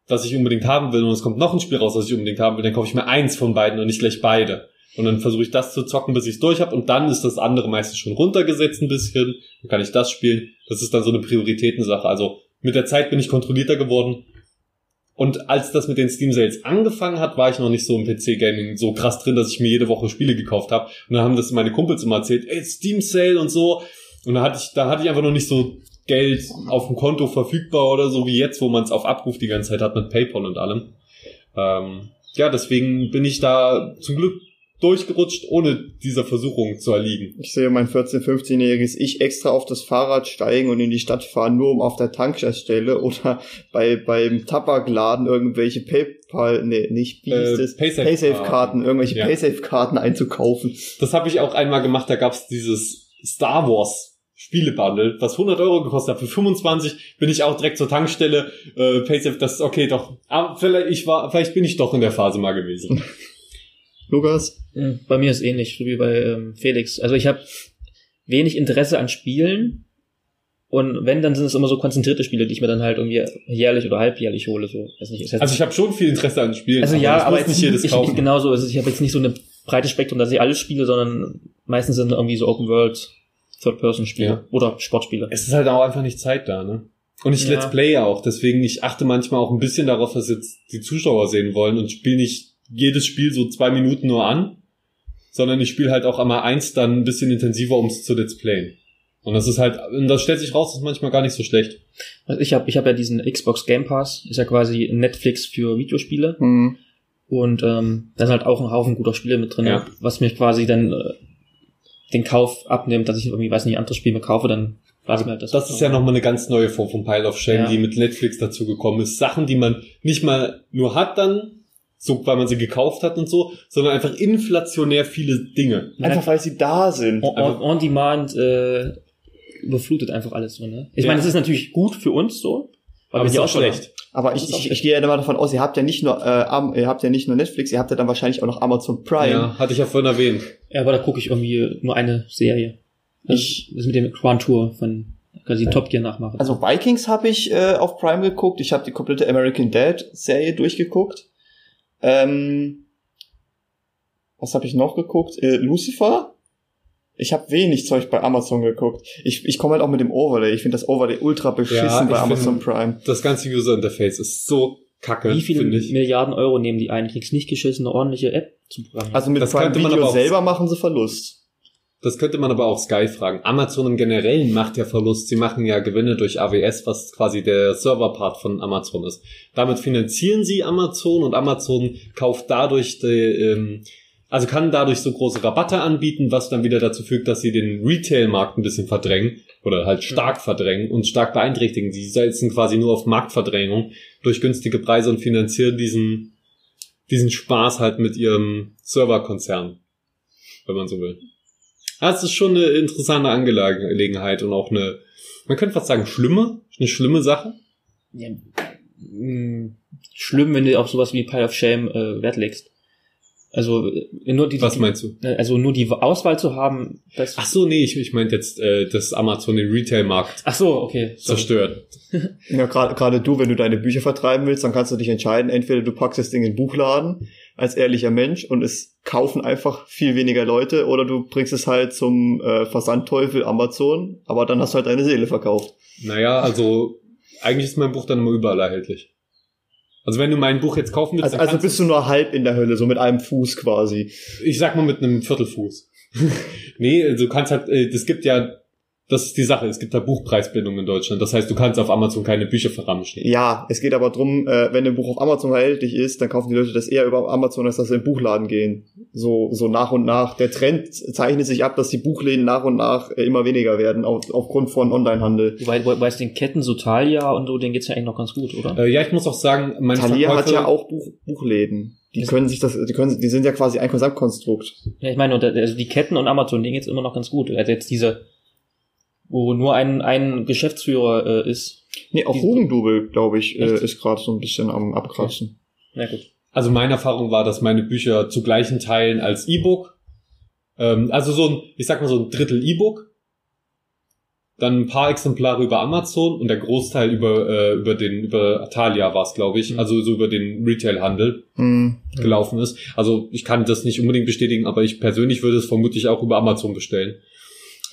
das ich unbedingt haben will und es kommt noch ein Spiel raus, das ich unbedingt haben will, dann kaufe ich mir eins von beiden und nicht gleich beide. Und dann versuche ich das zu zocken, bis ich es durch habe und dann ist das andere meistens schon runtergesetzt ein bisschen. Dann kann ich das spielen. Das ist dann so eine Prioritätensache. Also mit der Zeit bin ich kontrollierter geworden. Und als das mit den Steam Sales angefangen hat, war ich noch nicht so im PC-Gaming so krass drin, dass ich mir jede Woche Spiele gekauft habe. Und dann haben das meine Kumpels immer erzählt, ey, Steam Sale und so. Und da hatte ich, da hatte ich einfach noch nicht so Geld auf dem Konto verfügbar oder so wie jetzt, wo man es auf Abruf die ganze Zeit hat mit PayPal und allem. Ähm, ja, deswegen bin ich da zum Glück durchgerutscht, ohne dieser Versuchung zu erliegen. Ich sehe mein 14-, 15-jähriges Ich extra auf das Fahrrad steigen und in die Stadt fahren, nur um auf der Tankstelle oder bei, beim Tabakladen irgendwelche PayPal, nee, nicht, wie hieß Äh, das? Paysafe- Paysafe-Karten, irgendwelche Ja. Paysafe-Karten einzukaufen. Das habe ich auch einmal gemacht, da gab's dieses Star Wars Spielebundle, was 100 Euro gekostet hat. Für 25 bin ich auch direkt zur Tankstelle. Äh, Paysafe, das ist okay, doch. Aber vielleicht, ich war, vielleicht bin ich doch in der Phase mal gewesen. Lukas? Ja, Bei mir ist ähnlich, so wie bei ähm, Felix. Also ich habe wenig Interesse an Spielen und wenn, dann sind es immer so konzentrierte Spiele, die ich mir dann halt irgendwie jährlich oder halbjährlich hole. So. Weiß nicht, Also ich habe schon viel Interesse an Spielen. also ja, ich aber jetzt nicht jedes ich, kaufen. ich genauso. Also ich habe jetzt nicht so eine breite Spektrum, dass ich alles spiele, sondern meistens sind irgendwie so Open World Third-Person-Spiele Ja. oder Sportspiele. Es ist halt auch einfach nicht Zeit da, ne? Und ich Ja. Let's Play auch, deswegen ich achte manchmal auch ein bisschen darauf, was jetzt die Zuschauer sehen wollen und spiele nicht jedes Spiel so zwei Minuten nur an, sondern ich spiele halt auch einmal eins dann ein bisschen intensiver, um es zu Let's Playen. Und das ist halt, und das stellt sich raus, das ist manchmal gar nicht so schlecht. Also ich habe ich hab ja diesen Xbox Game Pass, ist ja quasi Netflix für Videospiele. Hm. Und ähm, da sind halt auch ein Haufen guter Spiele mit drin, Ja. was mir quasi dann äh, den Kauf abnimmt, dass ich irgendwie, weiß nicht, ein anderes Spiel mehr kaufe, dann lasse ich mir halt das. Das ist ja nochmal eine ganz neue Form von Pile of Shame, Ja. die mit Netflix dazu gekommen ist. Sachen, die man nicht mal nur hat dann, so, weil man sie gekauft hat und so, sondern einfach inflationär viele Dinge. Einfach weil sie da sind. on, on, on Demand äh, überflutet einfach alles so, ne? Ich Ja. meine, es ist natürlich gut für uns so, weil Aber wir ist auch schlecht. Aber Das ich, ich, ich gehe ja immer davon aus, ihr habt ja nicht nur, äh, ihr habt ja nicht nur Netflix, ihr habt ja dann wahrscheinlich auch noch Amazon Prime. Ja, hatte ich ja vorhin erwähnt. Ja, aber da gucke ich irgendwie nur eine Serie. Das, Ich- das ist mit dem Grand Tour von quasi Top Gear nachmachen. Also Vikings habe ich äh, auf Prime geguckt. Ich habe die komplette American Dad Serie durchgeguckt. Ähm, was habe ich noch geguckt? Äh, Lucifer. Ich habe wenig Zeug bei Amazon geguckt. Ich, ich komme halt auch mit dem Overlay. Ich finde das Overlay ultra beschissen Ja, bei Amazon Prime. Das ganze User Interface ist so kacke, Wie viele finde ich. Milliarden Euro nehmen die ein? Kriegst nicht geschissen, eine ordentliche App zu programmieren. Also mit Das Prime Video selber machen sie Verlust. Das könnte man aber auch Sky fragen. Amazon im Generellen macht ja Verlust. Sie machen ja Gewinne durch AWS, was quasi der Serverpart von Amazon ist. Damit finanzieren sie Amazon und Amazon kauft dadurch, die, ähm, also kann dadurch so große Rabatte anbieten, was dann wieder dazu führt, dass sie den Retail-Markt ein bisschen verdrängen oder halt stark verdrängen und stark beeinträchtigen. Sie setzen quasi nur auf Marktverdrängung durch günstige Preise und finanzieren diesen, diesen Spaß halt mit ihrem Serverkonzern, wenn man so will. Das ist schon eine interessante Angelegenheit und auch eine, man könnte fast sagen, schlimme, eine schlimme Sache. Ja, mh, schlimm, wenn du auf sowas wie Pile of Shame äh, Wert legst. Also äh, nur die, Was meinst du? also nur die Auswahl zu haben, das. Ach so, nee, ich, ich meinte jetzt, äh, dass Amazon den Retail-Markt Ach so, okay. Sorry. zerstört. Ja, gerade gerade du, wenn du deine Bücher vertreiben willst, dann kannst du dich entscheiden, entweder du packst das Ding in den Buchladen als ehrlicher Mensch und es kaufen einfach viel weniger Leute oder du bringst es halt zum äh, Versandteufel Amazon, aber dann hast du halt deine Seele verkauft. Naja, also eigentlich ist mein Buch dann immer überall erhältlich. Also wenn du mein Buch jetzt kaufen willst, Also, also bist du nur halb in der Hölle, so mit einem Fuß quasi. ich sag mal mit einem Viertelfuß. nee, also du kannst halt, äh, es gibt ja, das ist die Sache, es gibt da Buchpreisbindung in Deutschland. Das heißt, du kannst auf Amazon keine Bücher verramschen. Ja, es geht aber drum, äh, wenn ein Buch auf Amazon erhältlich ist, dann kaufen die Leute das eher über Amazon, als dass sie in den Buchladen gehen. So, so nach und nach. Der Trend zeichnet sich ab, dass die Buchläden nach und nach äh, immer weniger werden, auf, aufgrund von Onlinehandel. Wobei, wobei es den Ketten so Thalia und so, denen geht's ja eigentlich noch ganz gut, oder? Äh, ja, ich muss auch sagen, meine Thalia hat Verkäufe- ja auch Buch, Buchläden. Die Das- können sich das, die können, die sind ja quasi ein Gesamtkonstrukt. Ja, ich meine, äh, also die Ketten und Amazon, denen geht's immer noch ganz gut. Also jetzt diese, wo nur ein, ein Geschäftsführer äh, ist. Nee, auch Hugendubel, glaube ich, äh, ist gerade so ein bisschen am Abkratzen. Na gut. Also meine Erfahrung war, dass meine Bücher zu gleichen Teilen als E-Book, ähm, also so ein, ich sag mal so ein Drittel E-Book, dann ein paar Exemplare über Amazon und der Großteil über äh, über den über Thalia war es, glaube ich, Mhm. also so über den Retail-Handel Hm. gelaufen ist. Also ich kann das nicht unbedingt bestätigen, aber ich persönlich würde es vermutlich auch über Amazon bestellen.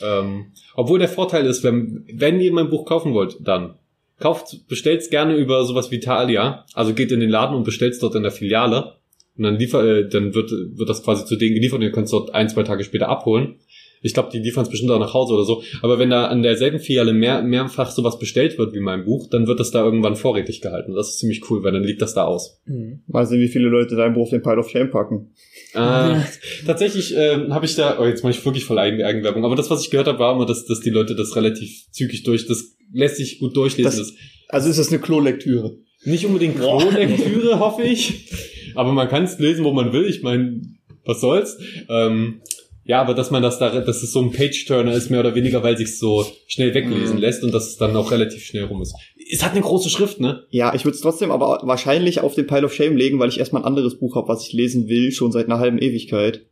Ähm, obwohl der Vorteil ist, wenn wenn ihr mein Buch kaufen wollt, dann kauft, bestellt's gerne über sowas wie Thalia. Also geht in den Laden und bestellt's dort in der Filiale. Und dann liefer, äh, dann wird, wird das quasi zu denen geliefert und ihr könnt es dort ein, zwei Tage später abholen. Ich glaube, die liefern es bestimmt auch nach Hause oder so. Aber wenn da an derselben Filiale mehr, mehrfach sowas bestellt wird wie mein Buch, dann wird das da irgendwann vorrätig gehalten. Das ist ziemlich cool, weil dann liegt das da aus. Mhm. Mal sehen, wie viele Leute dein Buch auf den Pile of Shame packen. Äh, tatsächlich ähm, habe ich da, oh, jetzt mache ich wirklich voll Eigen Eigenwerbung, aber das, was ich gehört habe, war immer, dass, dass die Leute das relativ zügig durch, das lässt sich gut durchlesen. Das- Also ist das eine Klolektüre. nicht unbedingt Boah. Pro-Lektüre, hoffe ich, aber man kann es lesen, wo man will. Ich meine, was soll's? Ähm, ja, aber dass man das da, dass es so ein Page-Turner ist, mehr oder weniger, weil sich so schnell weglesen Mhm. lässt und dass es dann auch relativ schnell rum ist. Es hat eine große Schrift, ne? Ja, ich würde es trotzdem aber wahrscheinlich auf den Pile of Shame legen, weil ich erstmal ein anderes Buch habe, was ich lesen will, schon seit einer halben Ewigkeit.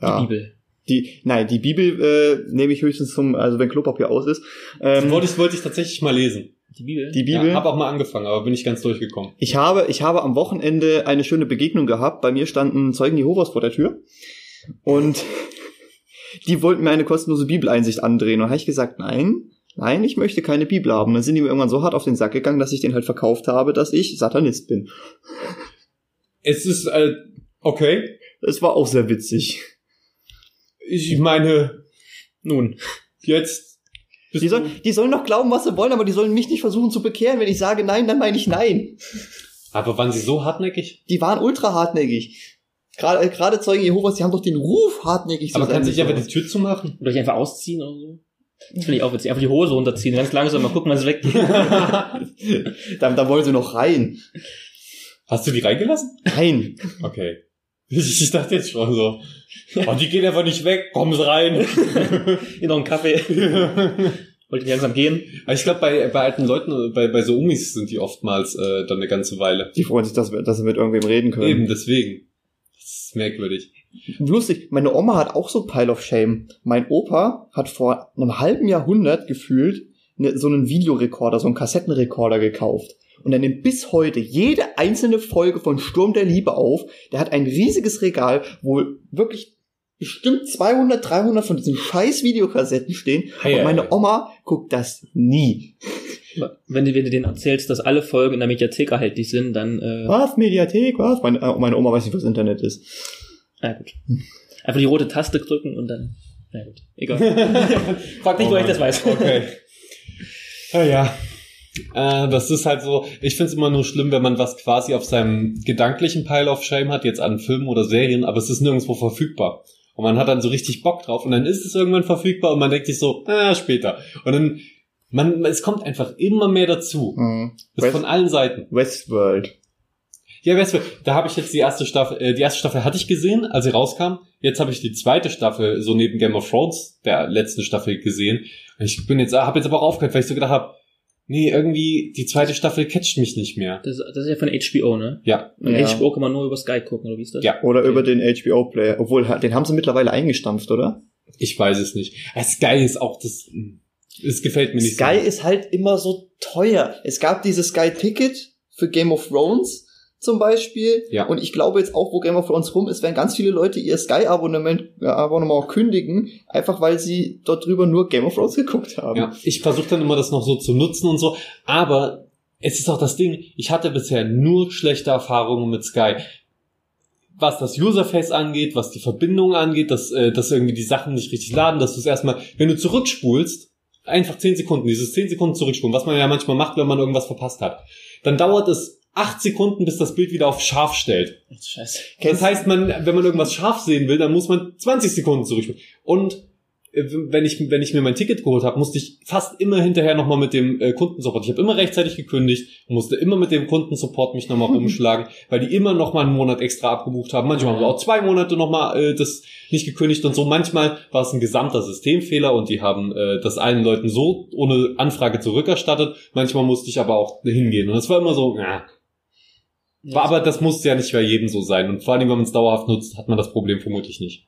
Ja. Die Bibel. Die, nein, die Bibel äh, nehme ich höchstens zum, also wenn Klopapier aus ist. Ähm, wollte ich, wollte ich tatsächlich mal lesen. Die Bibel? die Bibel. Ja, habe auch mal angefangen, aber bin nicht ganz durchgekommen. Ich habe, ich habe am Wochenende eine schöne Begegnung gehabt. Bei mir standen Zeugen Jehovas vor der Tür und die wollten mir eine kostenlose Bibeleinsicht andrehen. Und habe ich gesagt, nein, nein, ich möchte keine Bibel haben. Dann sind die mir irgendwann so hart auf den Sack gegangen, dass ich den halt verkauft habe, dass ich Satanist bin. Es ist, äh, okay. Das war auch sehr witzig. Ich meine, Nun. jetzt Die, du- soll, die sollen doch glauben, was sie wollen, aber die sollen mich nicht versuchen zu bekehren. Wenn ich sage nein, dann meine ich nein. aber waren sie so hartneckig? Die waren ultra hartnäckig. Gerade äh, gerade Zeugen Jehovas, die haben doch den Ruf, hartnecklich zu Aber sein. kann sich einfach die. Tür zumachen? Oder ich einfach ausziehen oder so. Das finde ich auch witzig. Einfach die Hose runterziehen, ganz langsam mal gucken, wann es weggeht. da, da wollen sie noch rein. Hast du die reingelassen? Nein. Okay. Ich, ich dachte jetzt schon so. Oh, die gehen einfach nicht weg, kommen sie rein. Hier noch einen Kaffee. Wollte ich langsam gehen. Aber ich glaube, bei, bei alten Leuten, bei, bei so Umis sind die oftmals äh, dann eine ganze Weile. Die freuen sich, dass, wir, dass sie mit irgendwem reden können. Eben, deswegen. Das ist merkwürdig. Lustig, meine Oma hat auch so Pile of Shame. Mein Opa hat vor einem halben Jahrhundert gefühlt ne, so einen Videorekorder, so einen Kassettenrekorder gekauft. Und er nimmt bis heute jede einzelne Folge von Sturm der Liebe auf. Der hat ein riesiges Regal, wo wirklich bestimmt 200, 300 von diesen scheiß Videokassetten stehen. Hey, und meine Oma guckt das nie. Wenn du, wenn du denen erzählst, dass alle Folgen in der Mediathek erhältlich sind, dann, äh, Was? Mediathek? Was? Meine, äh, meine Oma weiß nicht, was Internet ist. na gut. Einfach die rote Taste drücken und dann, na gut. Egal. Frag nicht, Oh woher ich das weiß. Okay. Ja, ja. Äh, das ist halt so, ich finde es immer nur schlimm, wenn man was quasi auf seinem gedanklichen Pile of Shame hat, jetzt an Filmen oder Serien, aber es ist nirgendwo verfügbar. Und man hat dann so richtig Bock drauf und dann ist es irgendwann verfügbar und man denkt sich so, ah, später. Und dann, man, es kommt einfach immer mehr dazu. Mhm. Das ist von allen Seiten. Westworld. Ja, du, da habe ich jetzt die erste Staffel, äh, die erste Staffel hatte ich gesehen, als sie rauskam. Jetzt habe ich die zweite Staffel so neben Game of Thrones der letzten Staffel gesehen. Und ich bin jetzt, habe jetzt aber auch aufgehört, weil ich so gedacht habe, nee, irgendwie die zweite Staffel catcht mich nicht mehr. Das, das ist ja von HBO, ne? Ja, Und Ja. HBO kann man nur über Sky gucken, oder wie ist das? Ja. Oder über den HBO-Player. Obwohl, ha- den haben sie mittlerweile eingestampft, oder? ich weiß es nicht. Äh, Sky ist auch das, hm, es gefällt mir nicht Sky so. ist halt immer so teuer. Es gab dieses Sky-Ticket für Game of Thrones zum Beispiel. Ja. Und ich glaube jetzt auch, wo Game of Thrones rum ist, werden ganz viele Leute ihr Sky-Abonnement äh, Abonnement kündigen, einfach weil sie dort drüber nur Game of Thrones geguckt haben. Ja, ich versuche dann immer das noch so zu nutzen und so, aber es ist auch das Ding, ich hatte bisher nur schlechte Erfahrungen mit Sky. Was das Userface angeht, was die Verbindung angeht, dass, äh, dass irgendwie die Sachen nicht richtig laden, dass du es erstmal, wenn du zurückspulst, einfach 10 Sekunden, dieses 10 Sekunden zurückspulen, was man ja manchmal macht, wenn man irgendwas verpasst hat, dann dauert es 8 Sekunden, bis das Bild wieder auf scharf stellt. Scheiße. Das heißt, man, wenn man irgendwas scharf sehen will, dann muss man 20 Sekunden zurückspulen. Und wenn ich, wenn ich mir mein Ticket geholt habe, musste ich fast immer hinterher nochmal mit dem äh, Kundensupport. Ich habe immer rechtzeitig gekündigt, musste immer mit dem Kundensupport mich nochmal rumschlagen, weil die immer nochmal einen Monat extra abgebucht haben. Manchmal haben wir auch zwei Monate nochmal äh, das nicht gekündigt und so. Manchmal war es ein gesamter Systemfehler und die haben äh, das allen Leuten so ohne Anfrage zurückerstattet. Manchmal musste ich aber auch hingehen. Und das war immer so, ja. War, aber das muss ja nicht bei jedem so sein. Und vor allem, wenn man es dauerhaft nutzt, hat man das Problem vermutlich nicht.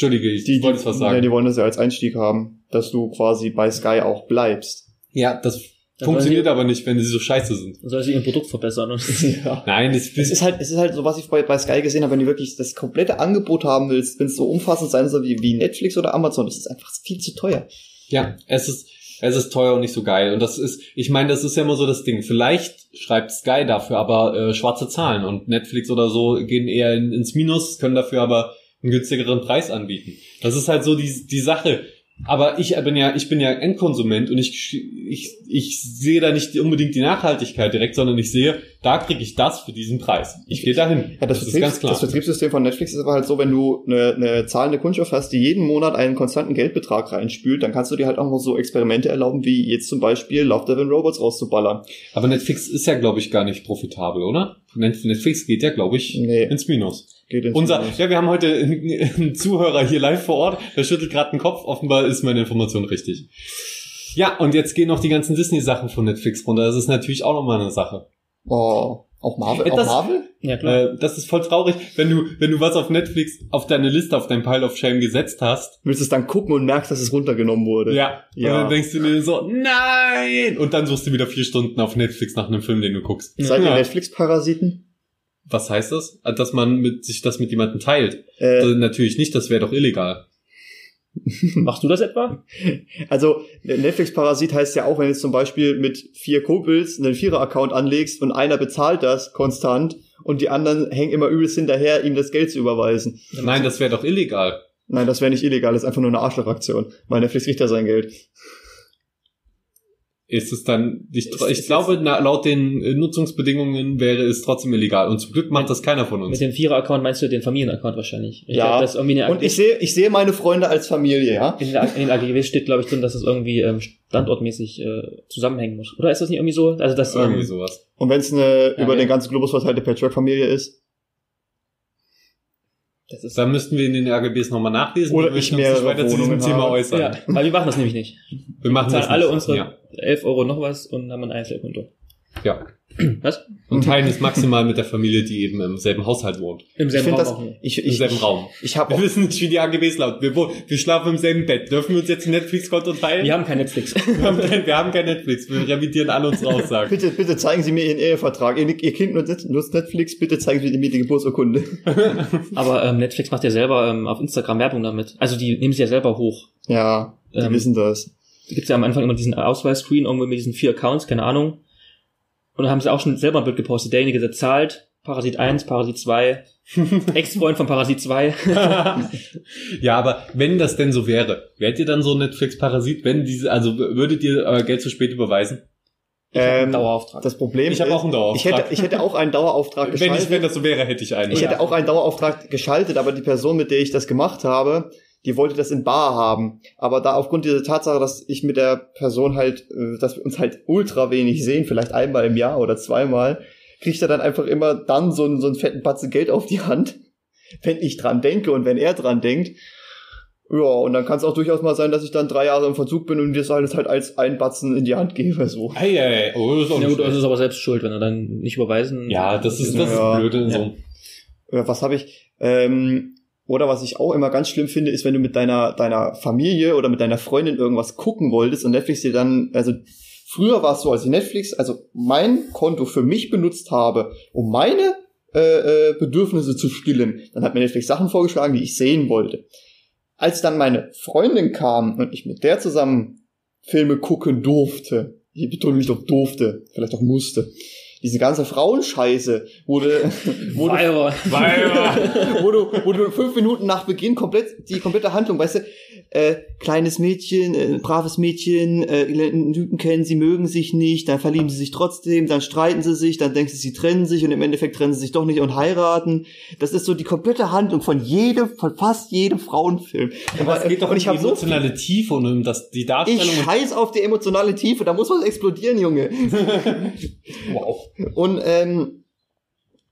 Entschuldige, ich Die, die, wollte jetzt was Ja, sagen. die wollen das ja als Einstieg haben, dass du quasi bei Sky auch bleibst. Ja, das Dann funktioniert wollen aber nicht, wenn sie so scheiße sind. Dann soll sie ihr Produkt verbessern. Und ja. Nein, es Es ist halt, es ist halt so, was ich bei, bei Sky gesehen habe, wenn du wirklich das komplette Angebot haben willst, wenn es so umfassend sein soll wie, wie Netflix oder Amazon, das ist einfach viel zu teuer. Ja, es ist, es ist teuer und nicht so geil. Und das ist, ich meine, das ist ja immer so das Ding. Vielleicht schreibt Sky dafür aber äh, schwarze Zahlen und Netflix oder so gehen eher in, ins Minus, können dafür aber einen günstigeren Preis anbieten. Das ist halt so die, die Sache. Aber ich bin ja, ich bin ja Endkonsument und ich, ich, ich sehe da nicht unbedingt die Nachhaltigkeit direkt, sondern ich sehe, da kriege ich das für diesen Preis. Ich gehe dahin. Ja, das, ist Vertriebs, ganz klar. das Vertriebssystem von Netflix ist aber halt so, wenn du eine, eine zahlende Kundschaft hast, die jeden Monat einen konstanten Geldbetrag reinspült, dann kannst du dir halt auch noch so Experimente erlauben, wie jetzt zum Beispiel Love, and Robots rauszuballern. Aber Netflix ist ja, glaube ich, gar nicht profitabel, oder? Net- Netflix geht ja, glaube ich, Nee. ins Minus. Geht ins Unser, Minus. ja, wir haben heute einen, Zuhörer hier live vor Ort, der schüttelt gerade den Kopf, offenbar ist meine Information richtig. Ja, und jetzt gehen noch die ganzen Disney-Sachen von Netflix runter. Das ist natürlich auch nochmal eine Sache. Oh, auch Marvel? Ja, auch das- Marvel? ja, klar. Äh, das ist voll traurig, wenn du, wenn du was auf Netflix auf deine Liste, auf dein Pile of Shame gesetzt hast. Willst du es dann gucken und merkst, dass es runtergenommen wurde? Ja. Und Ja. dann denkst du dir so, nein! Und dann suchst du wieder vier Stunden auf Netflix nach einem Film, den du guckst. Seid ihr Ja. Netflix-Parasiten? Was heißt das? Dass man mit, sich das mit jemandem teilt. Äh, Also natürlich nicht, das wäre doch illegal. Machst du das etwa? Also Netflix-Parasit heißt ja auch, wenn du zum Beispiel mit vier Kumpels einen Vierer-Account anlegst und einer bezahlt das konstant und die anderen hängen immer übelst hinterher, ihm das Geld zu überweisen. Nein, das wäre doch illegal. Nein, das wäre nicht illegal, das ist einfach nur eine Arschlochaktion. Weil Netflix kriegt ja sein Geld. Ist es dann, ich, Ist- ich ist glaube, na, laut den äh, Nutzungsbedingungen wäre es trotzdem illegal. Und zum Glück macht das keiner von uns. Mit dem Vierer-Account meinst du den Familien-Account wahrscheinlich. Ich Ja. glaub, das ist irgendwie eine Und ich sehe, ich sehe meine Freunde als Familie, ja. in, den, in den AGBs steht, glaube ich, drin, dass es irgendwie ähm, standortmäßig äh, zusammenhängen muss. Oder ist das nicht irgendwie so? Also das Irgendwie ähm, sowas. Und wenn es eine Ja, über ja. den ganzen Globus verteilte Patchwork-Familie ist, das ist Da müssten wir in den RGBs nochmal nachlesen. Oder Wir möchten ich uns nicht mehrere weiter zu diesem Thema habe. äußern. ja, weil wir machen das nämlich nicht. Wir machen zahlen das alle nicht. unsere Ja. 11 Euro noch was und haben ein Einzelkonto. ja. Was? Und teilen es maximal mit der Familie, die eben im selben Haushalt wohnt. Im ich selben finde Raum das, auch nur. ich, Im ich, selben ich, Raum. ich habe Wir wissen nicht, wie die AGBs lauten. Wir, wohnen- wir schlafen im selben Bett. Dürfen wir uns jetzt ein Netflix-Konto teilen? Wir haben kein Netflix. Wir haben, kein, wir haben kein Netflix. Wir revidieren alle unsere Aussagen. bitte, bitte zeigen Sie mir Ihren Ehevertrag. Ihr, ihr Kind nutzt Netflix, bitte zeigen Sie mir die Geburtsurkunde. Aber ähm, Netflix macht ja selber ähm, auf Instagram Werbung damit. Also die nehmen sie ja selber hoch. Ja, die Ähm, wissen das. Da gibt's ja am Anfang immer diesen Ausweisscreen, irgendwo mit diesen vier Accounts, keine Ahnung. Und dann haben sie auch schon selber ein Bild gepostet. Derjenige, der zahlt, Parasit 1, Parasit 2, Ex-Freund von Parasit 2. ja, aber wenn das denn so wäre, wärt ihr dann so ein Netflix-Parasit, wenn diese, also würdet ihr euer Geld zu spät überweisen? Ähm, Dauerauftrag. das Problem Ich habe auch einen Dauerauftrag. ich hätte, ich hätte auch einen Dauerauftrag wenn, geschaltet. ich, wenn das so wäre, hätte ich einen. Ich Ja. hätte auch einen Dauerauftrag geschaltet, aber die Person, mit der ich das gemacht habe, die wollte das in Bar haben. Aber da aufgrund dieser Tatsache, dass ich mit der Person halt, äh, dass wir uns halt ultra wenig sehen, vielleicht einmal im Jahr oder zweimal, kriegt er dann einfach immer dann so einen, so einen fetten Batzen Geld auf die Hand, wenn ich dran denke und wenn er dran denkt. Ja, und dann kann es auch durchaus mal sein, dass ich dann drei Jahre im Verzug bin und dir das halt als einen Batzen in die Hand gebe, so. Ei, ei, ei. Oh, das ist auch Ja gut, das ist aber selbst schuld, wenn er dann nicht überweisen. ja, das ist, das Ja. ist blöd in Ja. so. Oder was habe ich? Ähm, oder was ich auch immer ganz schlimm finde, ist, wenn du mit deiner deiner Familie oder mit deiner Freundin irgendwas gucken wolltest und Netflix dir dann, also früher war es so, als ich Netflix, also mein Konto für mich benutzt habe, um meine äh, äh, Bedürfnisse zu stillen, dann hat mir Netflix Sachen vorgeschlagen, die ich sehen wollte. Als dann meine Freundin kam und ich mit der zusammen Filme gucken durfte, ich betone mich doch durfte, vielleicht auch musste, diese ganze Frauenscheiße wurde, wurde Weiber. wo du, wo du fünf Minuten nach Beginn komplett die komplette Handlung, weißt du, äh, kleines Mädchen, äh, braves Mädchen, äh, einen Typen kennen, sie mögen sich nicht, dann verlieben sie sich trotzdem, dann streiten sie sich, dann denken sie, sie trennen sich und im Endeffekt trennen sie sich doch nicht und heiraten. Das ist so die komplette Handlung von jedem, von fast jedem Frauenfilm. Aber es geht doch und um ich die habe so emotionale Tiefe und um das, die Darstellung. ich scheiß auf die emotionale Tiefe, da muss was explodieren, Junge. wow. Und ähm,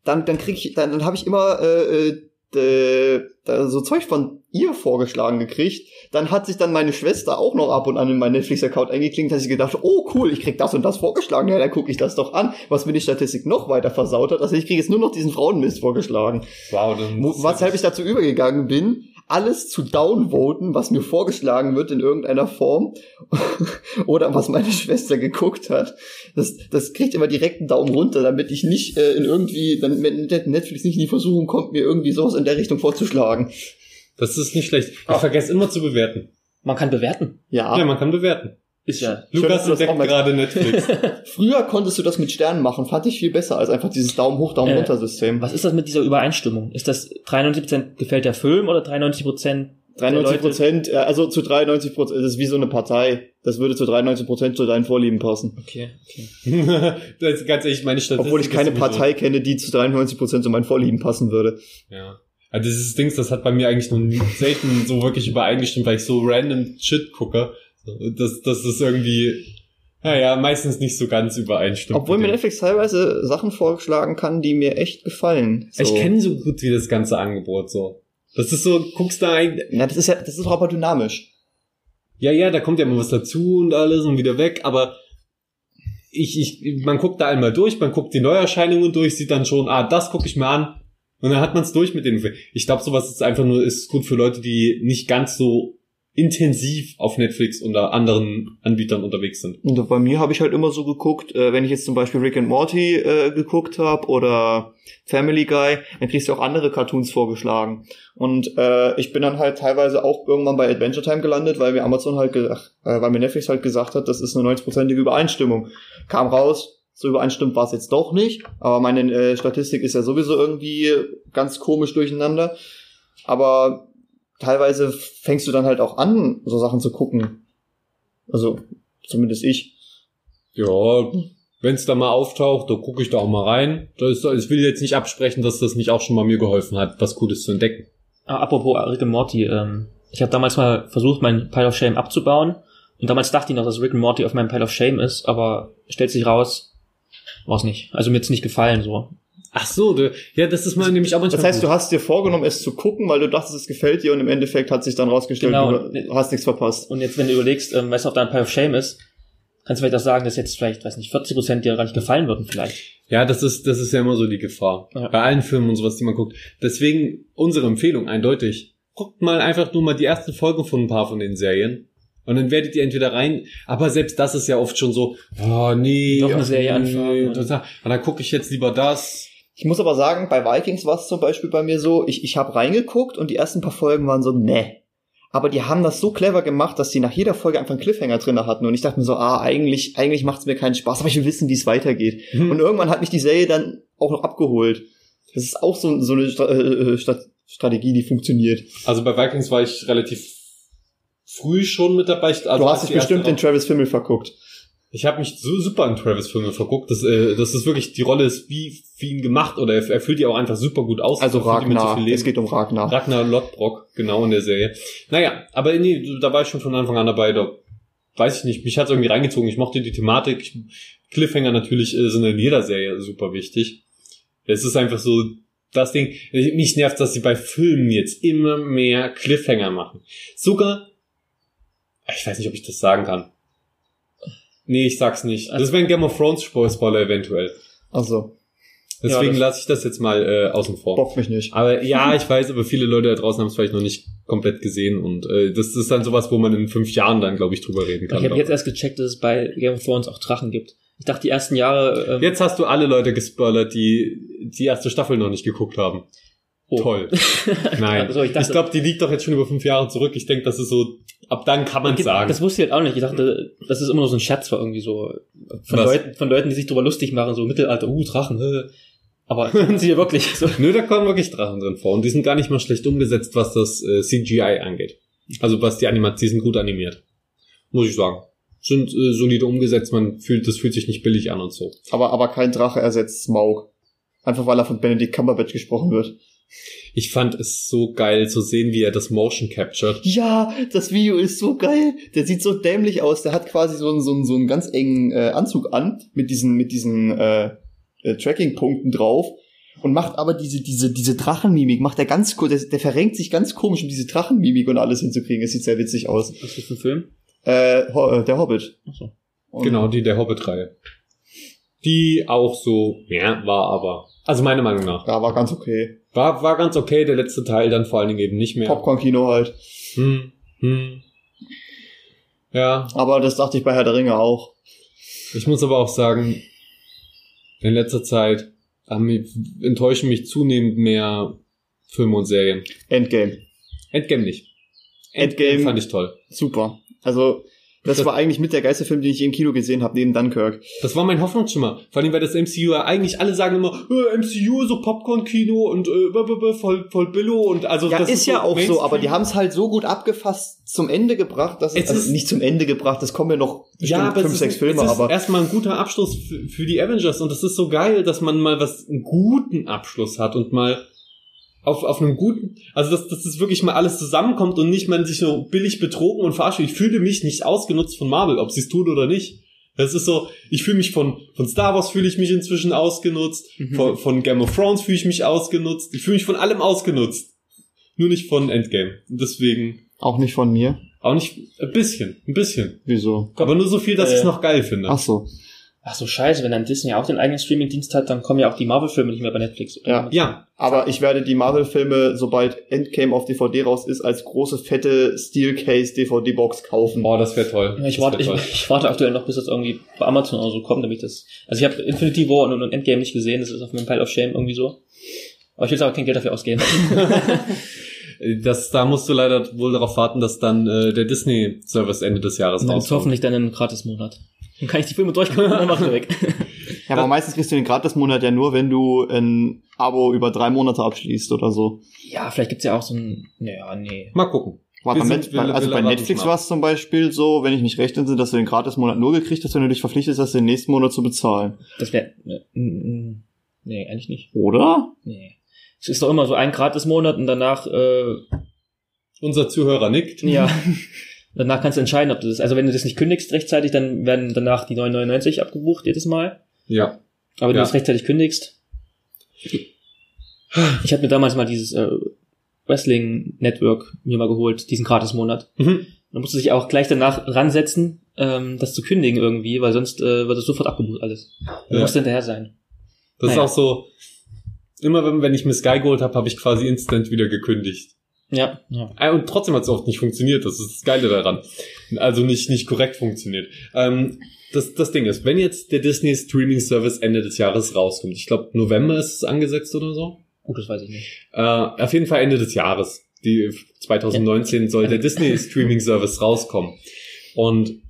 dann, dann krieg ich, dann, dann habe ich immer äh, äh, da so Zeug von ihr vorgeschlagen gekriegt. Dann hat sich dann meine Schwester auch noch ab und an in meinen Netflix-Account eingeklinkt, dass ich gedacht, oh cool, ich krieg das und das vorgeschlagen, ja, dann gucke ich das doch an, was mir die Statistik noch weiter versaut hat. Also ich kriege jetzt nur noch diesen Frauenmist vorgeschlagen. Wow, Wo, weshalb ich dazu übergegangen bin, alles zu downvoten, was mir vorgeschlagen wird in irgendeiner Form oder was meine Schwester geguckt hat. Das, das kriegt immer direkt einen Daumen runter, damit ich nicht äh, in irgendwie, damit Netflix nicht in die Versuchung kommt, mir irgendwie sowas in der Richtung vorzuschlagen. Das ist nicht schlecht. Ich vergesse immer zu bewerten. Man kann bewerten. Ja, Ja, man kann bewerten. Ist ja. Lukas entdeckt gerade Netflix. früher konntest du das mit Sternen machen, fand ich viel besser als einfach dieses Daumen hoch, Daumen Äh, runter System. Was ist das mit dieser Übereinstimmung? Ist das 93% gefällt der Film oder 93% 93 Prozent, also zu 93 Prozent, das ist wie so eine Partei. Das würde zu 93 Prozent zu deinen Vorlieben passen. Okay, okay. das ist ganz ehrlich, meine Statistik Obwohl ich keine Partei kenne, die zu 93 Prozent zu meinen Vorlieben passen würde. Ja. Also dieses Dings, das hat bei mir eigentlich nie, selten so wirklich übereingestimmt, weil ich so random Shit gucke. Das, das ist irgendwie, naja, meistens nicht so ganz übereinstimmt. Obwohl mir dem. Netflix teilweise Sachen vorgeschlagen kann, die mir echt gefallen. So. Ich kenne so gut wie das ganze Angebot so. Das ist so, guckst da ein, Ja, das ist ja, das ist doch aber dynamisch. ja, ja, da kommt ja immer was dazu und alles und wieder weg, aber ich, ich, man guckt da einmal durch, man guckt die Neuerscheinungen durch, sieht dann schon, ah, das gucke ich mir an. Und dann hat man es durch mit den Filmen. Ich glaube, sowas ist einfach nur, ist gut für Leute, die nicht ganz so intensiv auf Netflix oder anderen Anbietern unterwegs sind. Und bei mir habe ich halt immer so geguckt, äh, wenn ich jetzt zum Beispiel Rick and Morty äh, geguckt habe oder Family Guy, dann kriegst du auch andere Cartoons vorgeschlagen. Und äh, ich bin dann halt teilweise auch irgendwann bei Adventure Time gelandet, weil mir Amazon halt, äh, weil mir Netflix halt gesagt hat, das ist eine 90-prozentige Übereinstimmung. Kam raus, so übereinstimmt war es jetzt doch nicht, aber meine äh, Statistik ist ja sowieso irgendwie ganz komisch durcheinander. Aber teilweise fängst du dann halt auch an, so Sachen zu gucken. Also, zumindest ich. Ja, wenn es da mal auftaucht, da gucke ich da auch mal rein. Da ist, ich will jetzt nicht absprechen, dass das nicht auch schon mal mir geholfen hat, was Cooles zu entdecken. Ah, apropos Rick and Morty, ähm, ich habe damals mal versucht, meinen Pile of Shame abzubauen. Und damals dachte ich noch, dass Rick and Morty auf meinem Pile of Shame ist, aber stellt sich raus, war's nicht. Also mir hat's nicht gefallen so. Ach so, du, ja, das ist mal nämlich auch manchmal. Das heißt, gut. du hast dir vorgenommen, es zu gucken, weil du dachtest, es gefällt dir und im Endeffekt hat sich dann rausgestellt, Genau. du hast nichts verpasst. Und jetzt, wenn du überlegst, ähm, weißt du, ob da ein Pile of Shame ist, kannst du vielleicht auch sagen, dass jetzt vielleicht, weiß nicht, 40 Prozent dir gar nicht gefallen würden vielleicht. Ja, das ist, das ist ja immer so die Gefahr. Ja. Bei allen Filmen und sowas, die man guckt. Deswegen unsere Empfehlung eindeutig. Guckt mal einfach nur mal die ersten Folgen von ein paar von den Serien. Und dann werdet ihr entweder rein, aber selbst das ist ja oft schon so, oh nee, Noch eine Serie nee, anfangen. total. Und dann gucke ich jetzt lieber das. Ich muss aber sagen, bei Vikings war es zum Beispiel bei mir so, ich, ich habe reingeguckt und die ersten paar Folgen waren so, ne. Aber die haben das so clever gemacht, dass die nach jeder Folge einfach einen Cliffhanger drin hatten. Und ich dachte mir so, ah, eigentlich, eigentlich macht es mir keinen Spaß, aber ich will wissen, wie es weitergeht. Hm. Und irgendwann hat mich die Serie dann auch noch abgeholt. Das ist auch so, so eine Stra äh, Stra Strategie, die funktioniert. Also bei Vikings war ich relativ früh schon mit dabei. Also du hast dich bestimmt in raus- Travis Fimmel verguckt. Ich habe mich so super in Travis Filme verguckt. Das, äh, das ist wirklich, die Rolle ist wie wie ihn gemacht oder er, er füllt die auch einfach super gut aus. Also Ragnar. es geht um Ragnar. Ragnar Lodbrok, genau in der Serie. Naja, aber nee, da war ich schon von Anfang an dabei. Da weiß ich nicht, mich hat's irgendwie reingezogen. Ich mochte die Thematik. Ich, Cliffhanger natürlich äh, sind in jeder Serie super wichtig. Es ist einfach so das Ding. Mich nervt, dass sie bei Filmen jetzt immer mehr Cliffhanger machen. Sogar, ich weiß nicht, ob ich das sagen kann. Nee, ich sag's nicht. Das wäre ein Game of Thrones Spoiler eventuell. Also, Deswegen das- lasse ich das jetzt mal äh, außen vor. bockt mich nicht. Aber ja, ich weiß, aber viele Leute da draußen haben es vielleicht noch nicht komplett gesehen und äh, das ist dann sowas, wo man in fünf Jahren dann, glaube ich, drüber reden kann. Ich habe jetzt erst gecheckt, dass es bei Game of Thrones auch Drachen gibt. Ich dachte die ersten Jahre. Ähm, jetzt hast du alle Leute gespoilert, die die erste Staffel noch nicht geguckt haben. Oh. Toll. Nein, Also ich ich, glaube, die liegt doch jetzt schon über fünf Jahre zurück. Ich denke, das ist so, ab dann kann man sagen. Das wusste ich halt auch nicht. Ich dachte, das ist immer nur so ein Scherz war irgendwie so von Was? Leuten, von Leuten, die sich drüber lustig machen, so Mittelalter, uh, Drachen, äh. Aber sind sie ja wirklich so. Nö, da kommen wirklich Drachen drin vor und die sind gar nicht mal schlecht umgesetzt, was das äh, CGI angeht. Also was die Animation, die sind gut animiert. Muss ich sagen. Sind äh, solide umgesetzt, man fühlt, das fühlt sich nicht billig an und so. Aber, aber kein Drache ersetzt Smaug. Einfach weil er von Benedict Cumberbatch gesprochen wird. Ich fand es so geil zu sehen, wie er das Motion captured. Ja, das Video ist so geil. Der sieht so dämlich aus. Der hat quasi so einen, so einen, so einen ganz engen äh, Anzug an mit diesen, mit diesen äh, äh, Tracking-Punkten drauf und macht aber diese, diese, diese Drachenmimik, macht er ganz kurz, der, der verrenkt sich ganz komisch, um diese Drachenmimik und alles hinzukriegen. Es sieht sehr witzig aus. Was ist das für ein Film? Äh, Ho äh, der Hobbit. Achso. Und Genau, die der Hobbit-Reihe. Die auch so, ja, war aber. Also meiner Meinung nach. Ja, war ganz okay. War, war ganz okay, der letzte Teil dann vor allen Dingen eben nicht mehr. Popcorn-Kino halt. Hm, hm. Ja, Aber das dachte ich bei Herr der Ringe auch. ich muss aber auch sagen, in letzter Zeit haben enttäuschen mich zunehmend mehr Filme und Serien. Endgame. Endgame nicht. Endgame- fand ich toll. Super. Also, das, Das- war eigentlich mit der geilste Film, den ich im Kino gesehen habe, neben Dunkirk. Das war mein Hoffnungsschimmer. Vor allem, weil das MCU ja eigentlich alle sagen immer, äh, MCU, so Popcorn-Kino und äh, voll, voll Billo und also Ja, das ist, ja auch so, Mainstream. aber die haben es halt so gut abgefasst zum Ende gebracht, dass es, Es also ist- nicht zum Ende gebracht, es kommen ja noch bestimmt ja, aber fünf, sechs ist, Filme, es ist aber erstmal ein guter Abschluss für, für die Avengers und das ist so geil, dass man mal was einen guten Abschluss hat und mal auf, auf einem guten, also dass, dass das wirklich mal alles zusammenkommt und nicht man sich so billig betrogen und verarscht. Ich fühle mich nicht ausgenutzt von Marvel, ob sie es tun oder nicht. Das ist so, ich fühle mich von, von Star Wars fühle ich mich inzwischen ausgenutzt, Mhm. von, von Game of Thrones fühle ich mich ausgenutzt, ich fühle mich von allem ausgenutzt. Nur nicht von Endgame. Deswegen auch nicht von mir. auch nicht, ein bisschen, ein bisschen. Wieso? Aber nur so viel, dass Äh, ich es noch geil finde. Ach so. Ach so, scheiße, wenn dann Disney auch den eigenen Streaming-Dienst hat, dann kommen ja auch die Marvel-Filme nicht mehr bei Netflix. Ja. Ja, Aber ich werde die Marvel-Filme, sobald Endgame auf DVD raus ist, als große, fette Steel-Case-DVD-Box kaufen. Boah, das wäre toll. Ja, ich Das warte, wär ich, ich warte aktuell noch, bis das irgendwie bei Amazon oder so kommt, damit ich das. Also ich habe Infinity War und, und Endgame nicht gesehen, das ist auf meinem Pile of Shame irgendwie so. Aber ich will jetzt auch kein Geld dafür ausgeben. Das, da musst du leider wohl darauf warten, dass dann äh, der Disney-Service Ende des Jahres rauskommt. hoffentlich dann ein Gratis-Monat. Dann kann ich die Filme durchgucken und dann mach ich weg. Ja, aber meistens kriegst du den Gratis-Monat ja nur, wenn du ein Abo über drei Monate abschließt oder so. Ja, vielleicht gibt's ja auch so ein, naja, nee. Mal gucken. Warte, Wir sind- wir- also wir bei Netflix war es zum Beispiel so, wenn ich mich recht entsinne, dass du den Gratis-Monat nur gekriegt hast, wenn du dich verpflichtest hast, den nächsten Monat zu bezahlen. Das wäre, nee, eigentlich nicht. Oder? Nee. Es ist doch immer so ein Gratis-Monat und danach, äh, Unser Zuhörer nickt. ja, danach kannst du entscheiden, ob du das, also wenn du das nicht kündigst rechtzeitig, dann werden danach die 9,99 abgebucht jedes Mal. Ja. Aber wenn Ja. du das rechtzeitig kündigst. Ich hatte mir damals mal dieses äh, Wrestling Network mir mal geholt, diesen Gratis-Monat. Mhm. Man musste sich auch gleich danach ransetzen, ähm, das zu kündigen irgendwie, weil sonst äh, wird es sofort abgebucht alles. Du Ja. musst hinterher sein. Das Naja. ist auch so, immer wenn, wenn ich mir Sky geholt habe, habe ich quasi instant wieder gekündigt. Ja, ja. Äh, Und trotzdem hat es oft nicht funktioniert. Das ist das Geile daran. Also nicht, nicht korrekt funktioniert. Ähm, das, das Ding ist, wenn jetzt der Disney Streaming Service Ende des Jahres rauskommt, ich glaube November ist es angesetzt oder so. Gut, das weiß ich nicht. Äh, auf jeden Fall Ende des Jahres. Die 2019 soll der Disney Streaming Service rauskommen. Und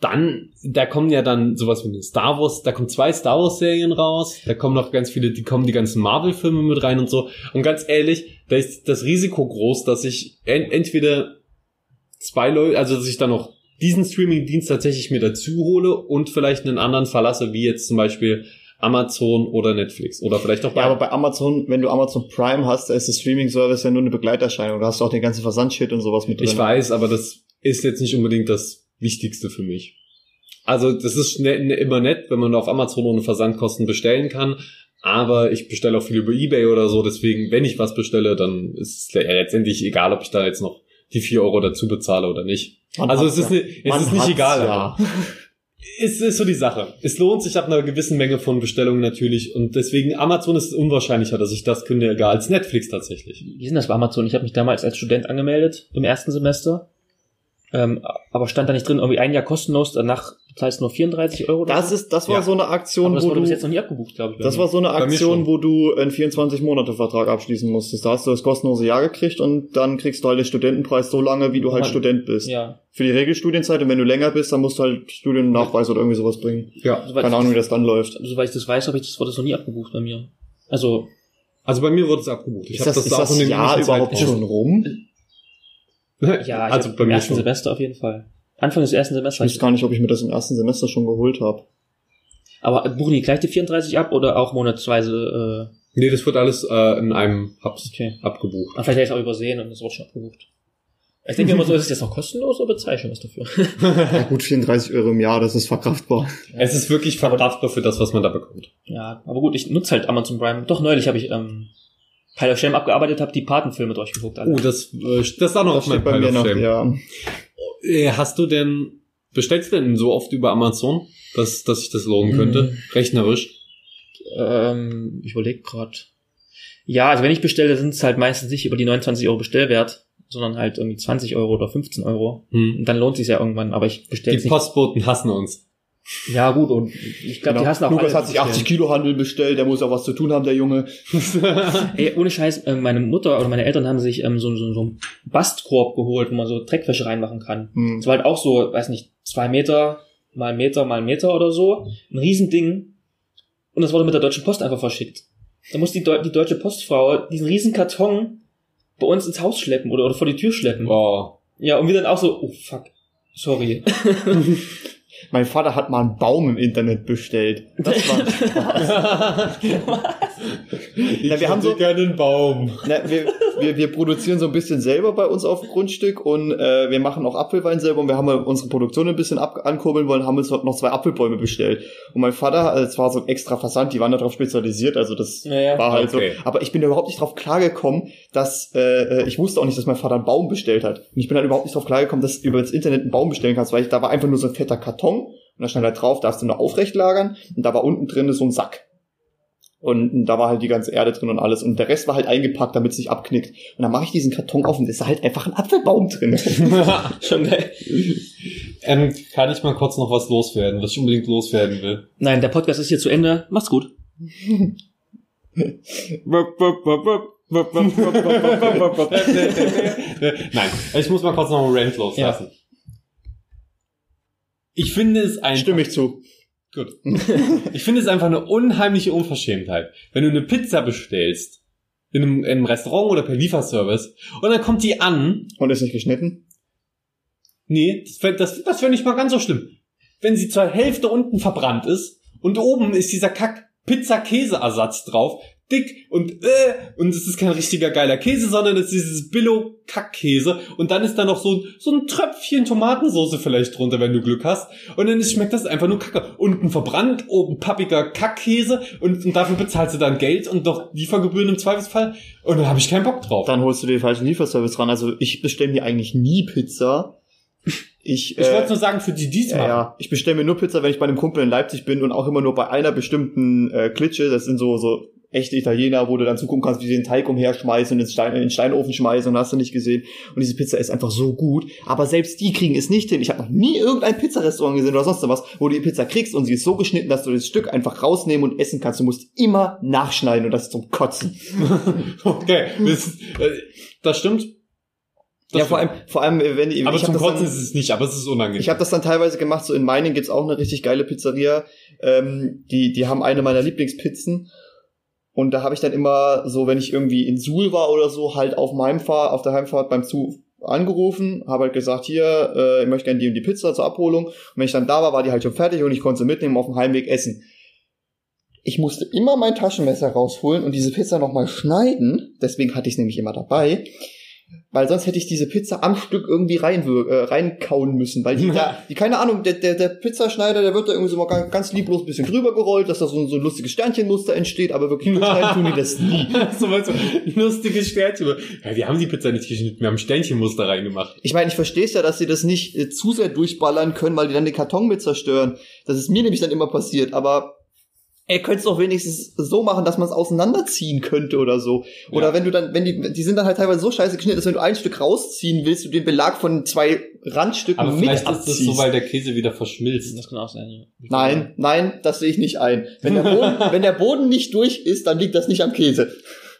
dann, da kommen ja dann sowas wie eine Star Wars, da kommen zwei Star Wars Serien raus, da kommen noch ganz viele, die kommen die ganzen Marvel Filme mit rein und so. Und ganz ehrlich, da ist das Risiko groß, dass ich en entweder zwei Leute, also dass ich dann noch diesen Streaming-Dienst tatsächlich mir dazu hole und vielleicht einen anderen verlasse, wie jetzt zum Beispiel Amazon oder Netflix oder vielleicht auch Ja, aber bei Amazon, wenn du Amazon Prime hast, da ist der Streaming-Service ja nur eine Begleiterscheinung. Da hast du auch den ganzen Versandshit und sowas mit drin. Ich weiß, aber das ist jetzt nicht unbedingt das Wichtigste für mich. Also das ist schnell, ne- immer nett, wenn man auf Amazon ohne Versandkosten bestellen kann. Aber ich bestelle auch viel über Ebay oder so. Deswegen, wenn ich was bestelle, dann ist es le- letztendlich egal, ob ich da jetzt noch die vier Euro dazu bezahle oder nicht. Man also es ist, ja. ne, es ist nicht egal. ja. Es ist so die Sache. Es lohnt sich ab einer gewissen Menge von Bestellungen natürlich. Und deswegen Amazon ist es unwahrscheinlicher, dass ich das kündige als Netflix tatsächlich. Wie ist denn das bei Amazon? Ich habe mich damals als Student angemeldet im ersten Semester. Ähm, aber stand da nicht drin, irgendwie ein Jahr kostenlos, danach zahlst du nur 34 Euro oder Das so? ist, das war Ja. so eine Aktion, aber das wo wurde du, bis jetzt noch nie abgebucht, glaube ich. das mir. war so eine Aktion, wo du einen 24-Monate-Vertrag abschließen musstest. Da hast du das kostenlose Jahr gekriegt und dann kriegst du halt den Studentenpreis so lange, wie du halt Aber- Student bist. ja. Für die Regelstudienzeit und wenn du länger bist, dann musst du halt Studiennachweis oder irgendwie sowas bringen. Ja. Soweit, Keine Ahnung, wie das dann läuft. soweit ich das weiß, habe ich das wurde das noch nie abgebucht bei mir. Also, Also bei mir wurde es abgebucht. Ich Ist hab das, ist auch das in Jahr überhaupt schon rum? Ja, ich also hab bei im mir ersten schon. Semester auf jeden Fall. Anfang des ersten Ich Semesters. weiß gar nicht, ob ich mir das im ersten Semester schon geholt habe. Aber buchen die gleich die 34 ab oder auch monatsweise? Nee, das wird alles äh, in einem Äh, Hubs okay. abgebucht. Aber vielleicht habe ich es auch übersehen und es wurde schon abgebucht. Ich denke mir immer so, ist es jetzt noch kostenlos oder bezahle ich schon was dafür? Ja, gut, 34 Euro im Jahr, das ist verkraftbar. Es ist wirklich verkraftbar für das, was man da bekommt. Ja, aber gut, ich nutze halt Amazon Prime. Doch neulich habe ich ähm, Pile of Shame abgearbeitet, habe die Patenfilme durchgeguckt. Alle. Oh, das, äh, das ist auch noch Das auf meinem Pile mir of noch, Shame. ja. Äh, Hast du denn, bestellst du denn so oft über Amazon, dass, dass sich das lohnen könnte? Mhm. Rechnerisch? Ähm, ich überlege gerade. Ja, also wenn ich bestelle, sind es halt meistens nicht über die 29 Euro Bestellwert, sondern halt irgendwie 20 Euro oder 15 Euro. Hm. Und dann lohnt sich ja irgendwann, aber ich bestelle Die nicht. Postboten hassen uns. Ja, gut, und ich glaube, die Genau. hassen auch Lukas hat sich die 80 Kilo Handel bestellt, der muss auch was zu tun haben, der Junge. Ey, ohne Scheiß, äh, meine Mutter oder meine Eltern haben sich ähm, so, so, so einen Bastkorb geholt, wo man so Dreckwäsche reinmachen kann. Hm. Das war halt auch so, weiß nicht, zwei Meter mal Meter mal Meter oder so. Ein Riesending. Und das wurde mit der Deutschen Post einfach verschickt. Da muss die, Deu die Deutsche Postfrau diesen riesen Karton bei uns ins Haus schleppen oder, oder vor die Tür schleppen. Wow. Ja, und wir dann auch so, oh fuck, sorry. Mein Vater hat mal einen Baum im Internet bestellt. Das war Ich Na, wir haben so- gerne einen Baum. Na, wir, wir, wir produzieren so ein bisschen selber bei uns auf dem Grundstück und äh, wir machen auch Apfelwein selber und wir haben mal unsere Produktion ein bisschen ab ankurbeln wollen, haben uns noch zwei Apfelbäume bestellt. Und mein Vater, äh, es war so ein extra Versand, die waren darauf spezialisiert, also das Naja. war halt Okay. so. Aber ich bin da überhaupt nicht drauf klargekommen, dass äh, äh, ich wusste auch nicht, dass mein Vater einen Baum bestellt hat. Und ich bin halt überhaupt nicht drauf klargekommen, dass du über das Internet einen Baum bestellen kannst, weil ich, da war einfach nur so ein fetter Karton und da stand halt drauf, darfst du nur aufrecht lagern und da war unten drin so ein Sack. Und da war halt die ganze Erde drin und alles. Und der Rest war halt eingepackt, damit es nicht abknickt. Und dann mache ich diesen Karton auf und da ist da halt einfach ein Apfelbaum drin. Schon geil. ähm, kann ich mal kurz noch was loswerden, was ich unbedingt loswerden will? Nein, der Podcast ist hier zu Ende. Macht's gut. Nein, ich muss mal kurz noch einen Rant loslassen. Ich finde es ein Stimme ich zu. Gut. Ich finde es einfach eine unheimliche Unverschämtheit, wenn du eine Pizza bestellst in einem, in einem Restaurant oder per Lieferservice und dann kommt die an. Und ist nicht geschnitten? Nee, das wäre das, das wär nicht mal ganz so schlimm. Wenn sie zur Hälfte unten verbrannt ist und oben ist dieser Kack Pizza-Käse-Ersatz drauf, dick und äh, und es ist kein richtiger geiler Käse, sondern es ist dieses Billo-Kackkäse und dann ist da noch so, so ein Tröpfchen Tomatensauce vielleicht drunter, wenn du Glück hast und dann schmeckt das einfach nur kacke. Unten verbrannt, oben pappiger Kackkäse und, und dafür bezahlst du dann Geld und noch Liefergebühren im Zweifelsfall und dann habe ich keinen Bock drauf. Dann holst du dir den falschen Lieferservice ran. Also ich bestelle mir eigentlich nie Pizza. Ich, ich äh, wollte nur sagen, für die dies ja, ja, ich bestelle mir nur Pizza, wenn ich bei einem Kumpel in Leipzig bin und auch immer nur bei einer bestimmten äh, Klitsche. Das sind so so echte Italiener, wo du dann zugucken kannst, wie sie den Teig umherschmeißen und ins Stein, in den Steinofen schmeißen und hast du nicht gesehen. Und diese Pizza ist einfach so gut. Aber selbst die kriegen es nicht hin. Ich habe noch nie irgendein Pizzarestaurant gesehen oder sonst was, wo du die Pizza kriegst und sie ist so geschnitten, dass du das Stück einfach rausnehmen und essen kannst. Du musst immer nachschneiden und das ist zum Kotzen. okay, das, äh, das stimmt. Das ja, vor allem, vor allem, äh, wenn ich, Aber ich zum Kotzen dann- ist es nicht, aber es ist unangenehm. Ich habe das dann teilweise gemacht, so in Meiningen gibt's auch eine richtig geile Pizzeria. Ähm, die, die haben eine meiner Lieblingspizzen. Und da habe ich dann immer so, wenn ich irgendwie in Suhl war oder so, halt auf meinem Fahr auf der Heimfahrt beim Zug angerufen, habe halt gesagt, hier, äh, ich möchte gerne die und die Pizza zur Abholung. Und wenn ich dann da war, war die halt schon fertig und ich konnte sie mitnehmen auf dem Heimweg essen. Ich musste immer mein Taschenmesser rausholen und diese Pizza nochmal schneiden. Deswegen hatte ich es nämlich immer dabei. Weil sonst hätte ich diese Pizza am Stück irgendwie reinwir äh, reinkauen müssen. Weil die, da, die keine Ahnung, der, der, der Pizzaschneider, der wird da irgendwie so mal ganz, lieblos ein bisschen drüber gerollt, dass da so, ein- so ein lustiges Sternchenmuster entsteht, aber wirklich rein tun die das nie. so weißt du, lustiges Sternchen. Ja, wir haben die Pizza nicht geschnitten, wir haben Sternchenmuster reingemacht. Ich meine, ich verstehe es ja, dass sie das nicht äh, zu sehr durchballern können, weil die dann den Karton mit zerstören. Das ist mir nämlich dann immer passiert, aber er könnte es doch wenigstens so machen, dass man es auseinanderziehen könnte oder so. Oder Ja. wenn du dann, wenn die, die sind dann halt teilweise so scheiße geschnitten, dass wenn du ein Stück rausziehen willst, du den Belag von zwei Randstücken Aber mit vielleicht ist abziehst. das so, weil der Käse wieder verschmilzt. Das kann auch sein, ja. Nein, nein, das sehe ich nicht ein. Wenn der, Boden, wenn der Boden nicht durch ist, dann liegt das nicht am Käse.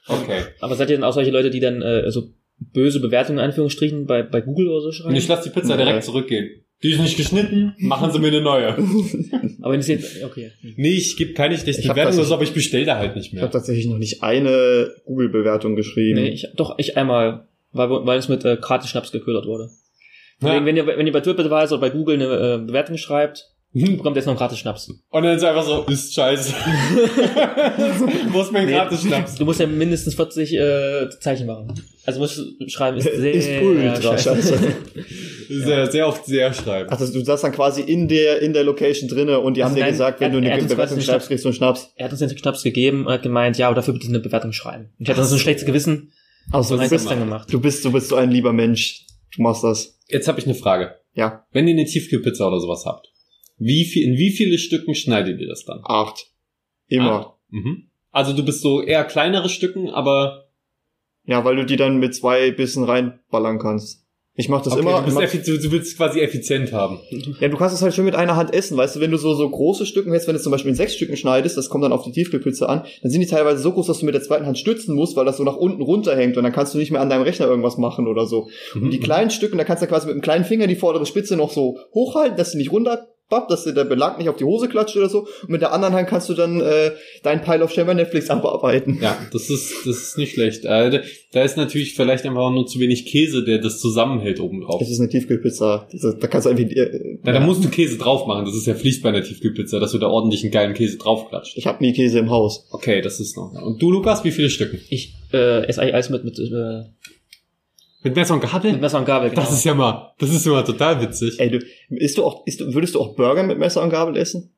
Okay. Aber seid ihr denn auch solche Leute, die dann äh, so böse Bewertungen in Anführungsstrichen bei, bei Google oder so schreiben? Und ich lasse die Pizza Nee. direkt zurückgehen. Die ist nicht geschnitten, machen sie mir eine neue. Aber wenn es jetzt, okay. Nee, ich gebe keine schlechte Bewertung das- oder so, aber ich bestelle da halt nicht Ich habe mehr. tatsächlich noch nicht eine Google-Bewertung geschrieben. Nee, ich, doch, ich einmal, weil, weil es mit äh, Kartenschnaps geködert wurde. Ja. Wenn ihr, wenn ihr bei TripAdvisor oder bei Google eine äh, Bewertung schreibt, bekommt ihr jetzt noch einen Gratis-Schnaps. Und dann ist einfach so, ist scheiße. Ist mein Nee. gratis Schnaps? Du musst ja mindestens 40 äh, Zeichen machen. Also musst du schreiben, ist sehr Ist ultra scheiße. Sehr, sehr oft sehr schreiben. Ach, das, du saßt dann quasi in der, in der Location drinne und die haben Also dir nein, gesagt, wenn er- du eine er Bewertung schreibst, kriegst du einen Schnaps. Er hat uns den Schnaps gegeben und hat gemeint, ja, aber dafür bitte eine Bewertung schreiben. Und ich hatte so ein schlechtes Gewissen Also du bist, dann gemacht. du bist, du bist so ein lieber Mensch. Du machst das. Jetzt habe ich eine Frage. Ja, Wenn ihr eine Tiefkühlpizza oder sowas habt, wie viel, in wie viele Stücken schneidet ihr das dann? acht. Immer. Mhm. Also du bist so eher kleinere Stücken, aber Ja, weil du die dann mit zwei Bissen reinballern kannst. Ich mach das okay, immer. du, bist effi- du, willst quasi effizient haben. ja, du kannst es halt schön mit einer Hand essen, weißt du, wenn du so, so große Stücken hättest, wenn du zum Beispiel in sechs Stücken schneidest, das kommt dann auf die Tiefkühlpizza an, dann sind die teilweise so groß, dass du mit der zweiten Hand stützen musst, weil das so nach unten runterhängt und dann kannst du nicht mehr an deinem Rechner irgendwas machen oder so. Mhm. Und die kleinen Stücken, da kannst du quasi mit dem kleinen Finger die vordere Spitze noch so hochhalten, dass sie nicht runterbappt, dass dir der Belag nicht auf die Hose klatscht oder so. Und mit der anderen Hand kannst du dann äh, deinen Pile of Shame bei Netflix abarbeiten. Ja, das ist, das ist nicht schlecht. Äh, da- ist natürlich vielleicht einfach auch nur zu wenig Käse, der das zusammenhält oben drauf. Das ist eine Tiefkühlpizza. Ist, da kannst du einfach... Äh, Ja, da musst du Käse drauf machen. Das ist ja Pflicht bei einer Tiefkühlpizza, dass du da ordentlich einen geilen Käse draufklatscht. ich habe nie Käse im Haus. Okay, das ist noch. Und du, Lukas, wie viele Stücken? Ich äh, esse eigentlich alles mit, mit, äh, Mit Messer und mit Gabel? Messer und Gabel. Genau. Das ist ja mal, das ist ja mal total witzig. Ey, du, isst du auch, isst, du- würdest du auch Burger mit Messer und Gabel essen?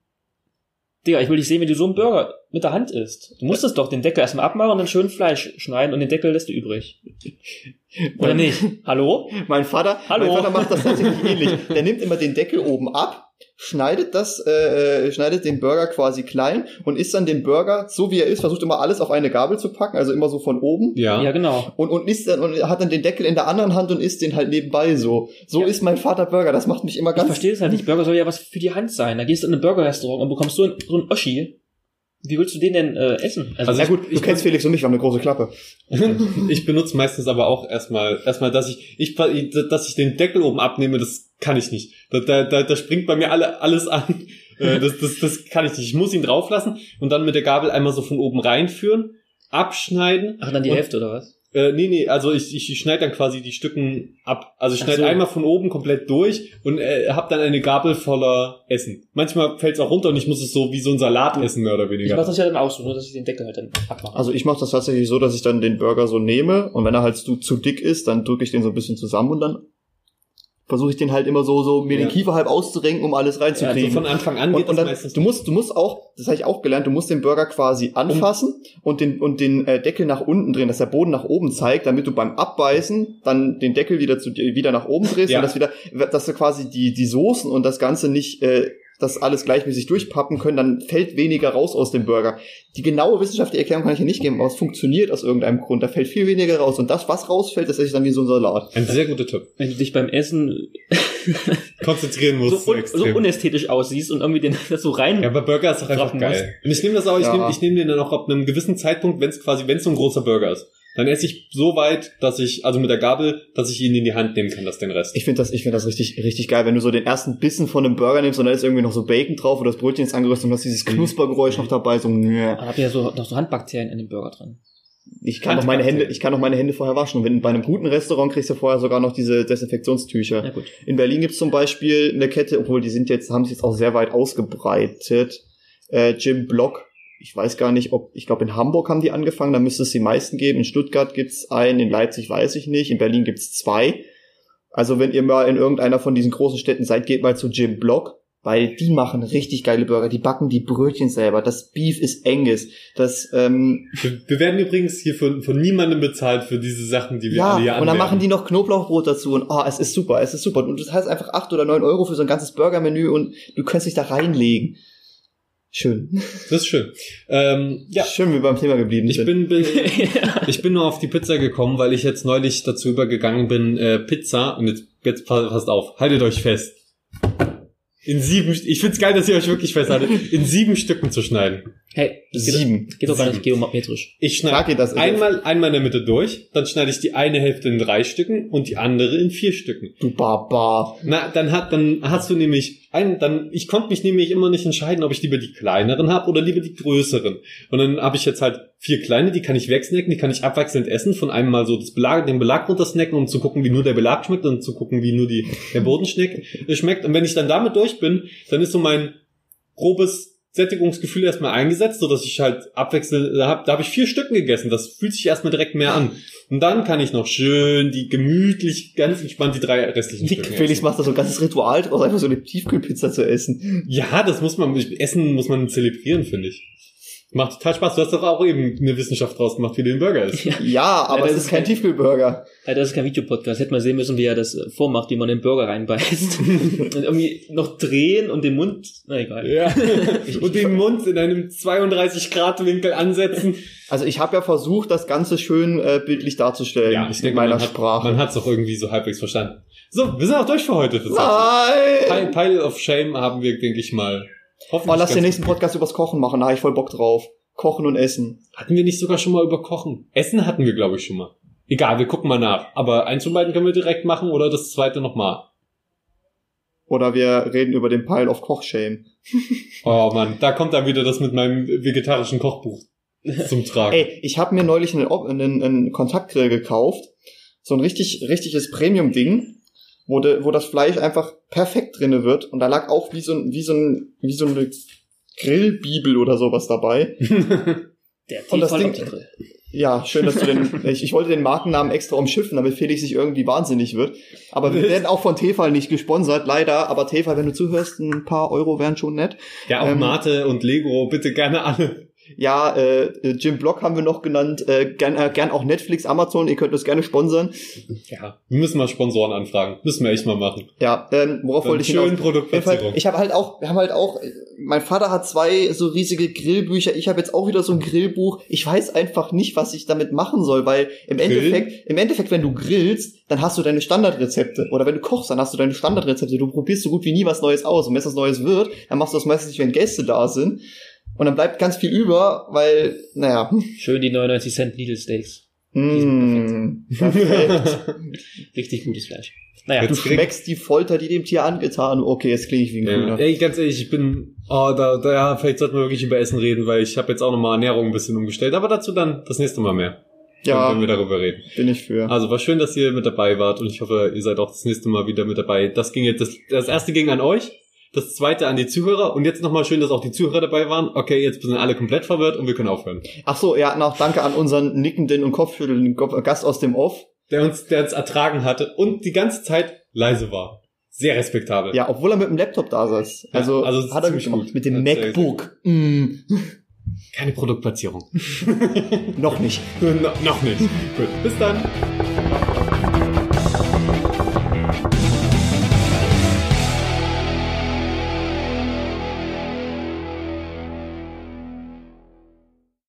Digga, ich will nicht sehen, wie du so einen Burger mit der Hand isst. Du musst es doch den Deckel erstmal abmachen und dann schön Fleisch schneiden und den Deckel lässt du übrig. Oder nicht? Hallo? Mein Vater, Hallo? mein Vater macht das tatsächlich ähnlich. Der nimmt immer den Deckel oben ab, schneidet das, äh, äh, schneidet den Burger quasi klein und isst dann den Burger, so wie er ist, versucht immer alles auf eine Gabel zu packen, also immer so von oben. Ja. Ja, genau. Und, und isst dann und hat dann den Deckel in der anderen Hand und isst den halt nebenbei so. So Ja. isst mein Vater Burger. Das macht mich immer Ich ganz. verstehe es halt nicht. Burger soll ja was für die Hand sein. Da gehst du in ein Burger-Restaurant und bekommst so einen, so einen Oschi. Wie willst du den denn äh, essen? Also Na gut, du ich- kennst Felix und mich, wir haben eine große Klappe. Ich benutze meistens aber auch erstmal, erstmal, dass ich, ich, dass ich den Deckel oben abnehme, das kann ich nicht. Da, da, da, da springt bei mir alle, alles an. Äh, das, das, das kann ich nicht. Ich muss ihn drauf lassen und dann mit der Gabel einmal so von oben reinführen, abschneiden. Ach, dann die Hälfte oder was? Äh, nee, nee, also ich, ich, ich schneide dann quasi die Stücken ab. Also ich schneide so. einmal von oben komplett durch und äh, hab dann eine Gabel voller Essen. Manchmal fällt's auch runter und ich muss es so wie so ein Salat essen, mehr oder Ich weniger. mach das ja dann auch so, nur dass ich den Deckel halt dann abmache. Also ich mache das tatsächlich so, dass ich dann den Burger so nehme und wenn er halt zu, zu dick ist, dann drücke ich den so ein bisschen zusammen und dann versuche ich den halt immer so, so mir den Ja. Kiefer halb auszurenken, um alles Ja, also reinzukriegen. von Anfang an geht und, und das dann, meistens. du musst, du musst auch, das habe ich auch gelernt, du musst den Burger quasi anfassen und den und den äh, Deckel nach unten drehen, dass der Boden nach oben zeigt, damit du beim Abbeißen dann den Deckel wieder zu wieder nach oben drehst Ja. und das wieder, dass du quasi die die Soßen und das Ganze nicht äh, das alles gleichmäßig durchpappen können, dann fällt weniger raus aus dem Burger. Die genaue wissenschaftliche Erklärung kann ich hier nicht geben, aber es funktioniert aus irgendeinem Grund. Da fällt viel weniger raus. Und das, was rausfällt, das ich dann wie so ein Salat. Ein sehr guter Tipp. Wenn du dich beim Essen Konzentrieren musst so, du un so unästhetisch aussiehst und irgendwie den das so rein. Ja, aber Burger ist doch einfach geil. Und ich nehme das auch, ich Ja. nehme ich nehm den dann auch ab einem gewissen Zeitpunkt, wenn es quasi, wenn es so ein großer Burger ist. Dann esse ich so weit, dass ich, also mit der Gabel, dass ich ihn in die Hand nehmen kann, das den Rest. Ich finde das, ich finde das richtig, richtig geil, wenn du so den ersten Bissen von einem Burger nimmst und dann ist irgendwie noch so Bacon drauf oder das Brötchen ist angerüstet und du hast dieses Knuspergeräusch noch dabei, so, nö. Da habt ihr ja so, noch so Handbakterien in dem Burger drin. Ich kann noch meine Hände, ich kann noch meine Hände vorher waschen. Und wenn bei einem guten Restaurant kriegst du vorher sogar noch diese Desinfektionstücher. Ja gut. In Berlin gibt's zum Beispiel eine Kette, obwohl die sind jetzt, haben sich jetzt auch sehr weit ausgebreitet. Äh, Jim Block. Ich weiß gar nicht, ob, ich glaube in Hamburg haben die angefangen, da müsste es die meisten geben. In Stuttgart gibt's einen, in Leipzig weiß ich nicht, in Berlin gibt's zwei. Also wenn ihr mal in irgendeiner von diesen großen Städten seid, geht mal zu Jim Block, weil die machen richtig geile Burger. Die backen die Brötchen selber. Das Beef ist Angus. Das, ähm, Wir, wir werden übrigens hier von, von niemandem bezahlt für diese Sachen, die wir alle hier ja, und dann machen die noch Knoblauchbrot dazu und oh, es ist super, es ist super. Und das heißt einfach acht oder neun Euro für so ein ganzes Burgermenü und du kannst dich da reinlegen. Schön. Das ist schön. Ähm, ja, Schön, wie wir beim Thema geblieben ich sind. bin, bin ich bin nur auf die Pizza gekommen, weil ich jetzt neulich dazu übergegangen bin, äh, Pizza, und jetzt, jetzt pa- passt auf, haltet euch fest. In sieben, ich find's geil, dass ihr euch wirklich festhaltet, in sieben Stücken zu schneiden. Hey, das geht, Sieben. geht doch gar Sieben. nicht geometrisch. Ich schneide das. einmal, einmal in der Mitte durch, dann schneide ich die eine Hälfte in drei Stücken und die andere in vier Stücken. Du Barbar. Na, dann hat, dann hast du nämlich ein, dann, ich konnte mich nämlich immer nicht entscheiden, ob ich lieber die kleineren habe oder lieber die größeren. Und dann habe ich jetzt halt vier kleine, die kann ich wegsnacken, die kann ich abwechselnd essen, von einem mal so das Belag, den Belag runtersnacken, um zu gucken, wie nur der Belag schmeckt und zu gucken, wie nur die, der Boden schmeckt, schmeckt. Und wenn ich dann damit durch bin, dann ist so mein grobes Sättigungsgefühl erstmal eingesetzt, so dass ich halt abwechselnd, da habe da hab ich vier Stücken gegessen. Das fühlt sich erstmal direkt mehr an. Und dann kann ich noch schön die gemütlich, ganz entspannt die drei restlichen Stücken Felix essen. macht da so ein ganzes Ritual draus, einfach so eine Tiefkühlpizza zu essen. Ja, das muss man, Essen muss man zelebrieren, finde ich. Macht total Spaß. Du hast doch auch eben eine Wissenschaft draus gemacht, wie du den Burger isst. Ja. Ja, aber das es ist ist kein kein- Tiefkühlburger. Ja, das ist kein Videopodcast. Hätte man sehen müssen, wie er das äh, vormacht, wie man den Burger reinbeißt. und irgendwie noch drehen und den Mund. Na egal. Ja. Und den Mund in einem 32 Grad Winkel ansetzen. Also ich habe ja versucht, das Ganze schön äh, bildlich darzustellen Ja, ich in denke, meiner man hat, Sprache. man hat's doch irgendwie so halbwegs verstanden. So, wir sind auch durch für heute. Nein! Pile, Pile of Shame haben wir, denke ich mal. Oh, Hoffentlich lass den nächsten Podcast übers Kochen machen, da habe ich voll Bock drauf. Kochen und Essen. Hatten wir nicht sogar schon mal über Kochen? Essen hatten wir, glaube ich, schon mal. Egal, wir gucken mal nach. Aber eins von beiden können wir direkt machen oder das zweite nochmal. Oder wir reden über den Pile of Kochshame. Oh Mann, da kommt dann wieder das mit meinem vegetarischen Kochbuch zum Tragen. Ey, ich habe mir neulich einen, einen, einen Kontaktgrill gekauft. So ein richtig, richtiges Premium-Ding, wo, de, wo das Fleisch einfach perfekt drinne wird. Und da lag auch wie so, ein, wie so, ein, wie so eine Grillbibel oder sowas dabei. Der Und das Ding-. Ja, schön, dass du den. ich, ich wollte den Markennamen extra umschiffen, damit Felix sich irgendwie wahnsinnig wird. Aber wir werden auch von Tefal nicht gesponsert, leider. Aber Tefal, wenn du zuhörst, ein paar Euro wären schon nett. ja, auch ähm, Mate und Lego, bitte gerne alle. Ja, äh, Jim Block haben wir noch genannt. Äh, gern, äh, gern auch Netflix, Amazon. Ihr könnt das gerne sponsern. Ja, wir müssen mal Sponsoren anfragen. Müssen wir echt mal machen. Ja, ähm, worauf Dann wollte ich schön Produktplatzierung. Ich habe halt auch, wir haben halt auch, äh, mein Vater hat zwei so riesige Grillbücher. Ich habe jetzt auch wieder so ein Grillbuch. Ich weiß einfach nicht, was ich damit machen soll, weil im Grillen? Endeffekt, im Endeffekt, wenn du grillst, dann hast du deine Standardrezepte. Oder wenn du kochst, dann hast du deine Standardrezepte. Du probierst so gut wie nie was Neues aus. Und wenn es was Neues wird, dann machst du das meistens nicht, wenn Gäste da sind. Und dann bleibt ganz viel über, weil, naja, Schön die 99 Cent Lidl Steaks. mm, perfekt. Richtig gutes Fleisch. Naja, Du schmeckst die Folter, die dem Tier angetan. Okay, jetzt klinge ich wie ein Ja. Grüner. Ey, ganz ehrlich, ich bin Oh, da, da, ja, vielleicht sollten wir wirklich über Essen reden, weil ich habe jetzt auch nochmal Ernährung ein bisschen umgestellt. Aber dazu dann das nächste Mal mehr. Ja, Wenn wir darüber reden. bin ich für. Also war schön, dass ihr mit dabei wart und ich hoffe, ihr seid auch das nächste Mal wieder mit dabei. Das ging jetzt, das, das erste ging an euch, das zweite an die Zuhörer und jetzt nochmal schön, dass auch die Zuhörer dabei waren. Okay, jetzt sind alle komplett verwirrt und wir können aufhören. Ach so, ja, noch danke an unseren nickenden und kopfschüttelnden Go- Gast aus dem Off. Der uns, der uns ertragen hatte und die ganze Zeit leise war. Sehr respektabel. Ja, obwohl er mit dem Laptop da saß. Ja, Also, also hat er gut gemacht. gut. Mit dem sehr MacBook. Mm, Keine Produktplatzierung. noch nicht. no, noch nicht. Gut, bis dann.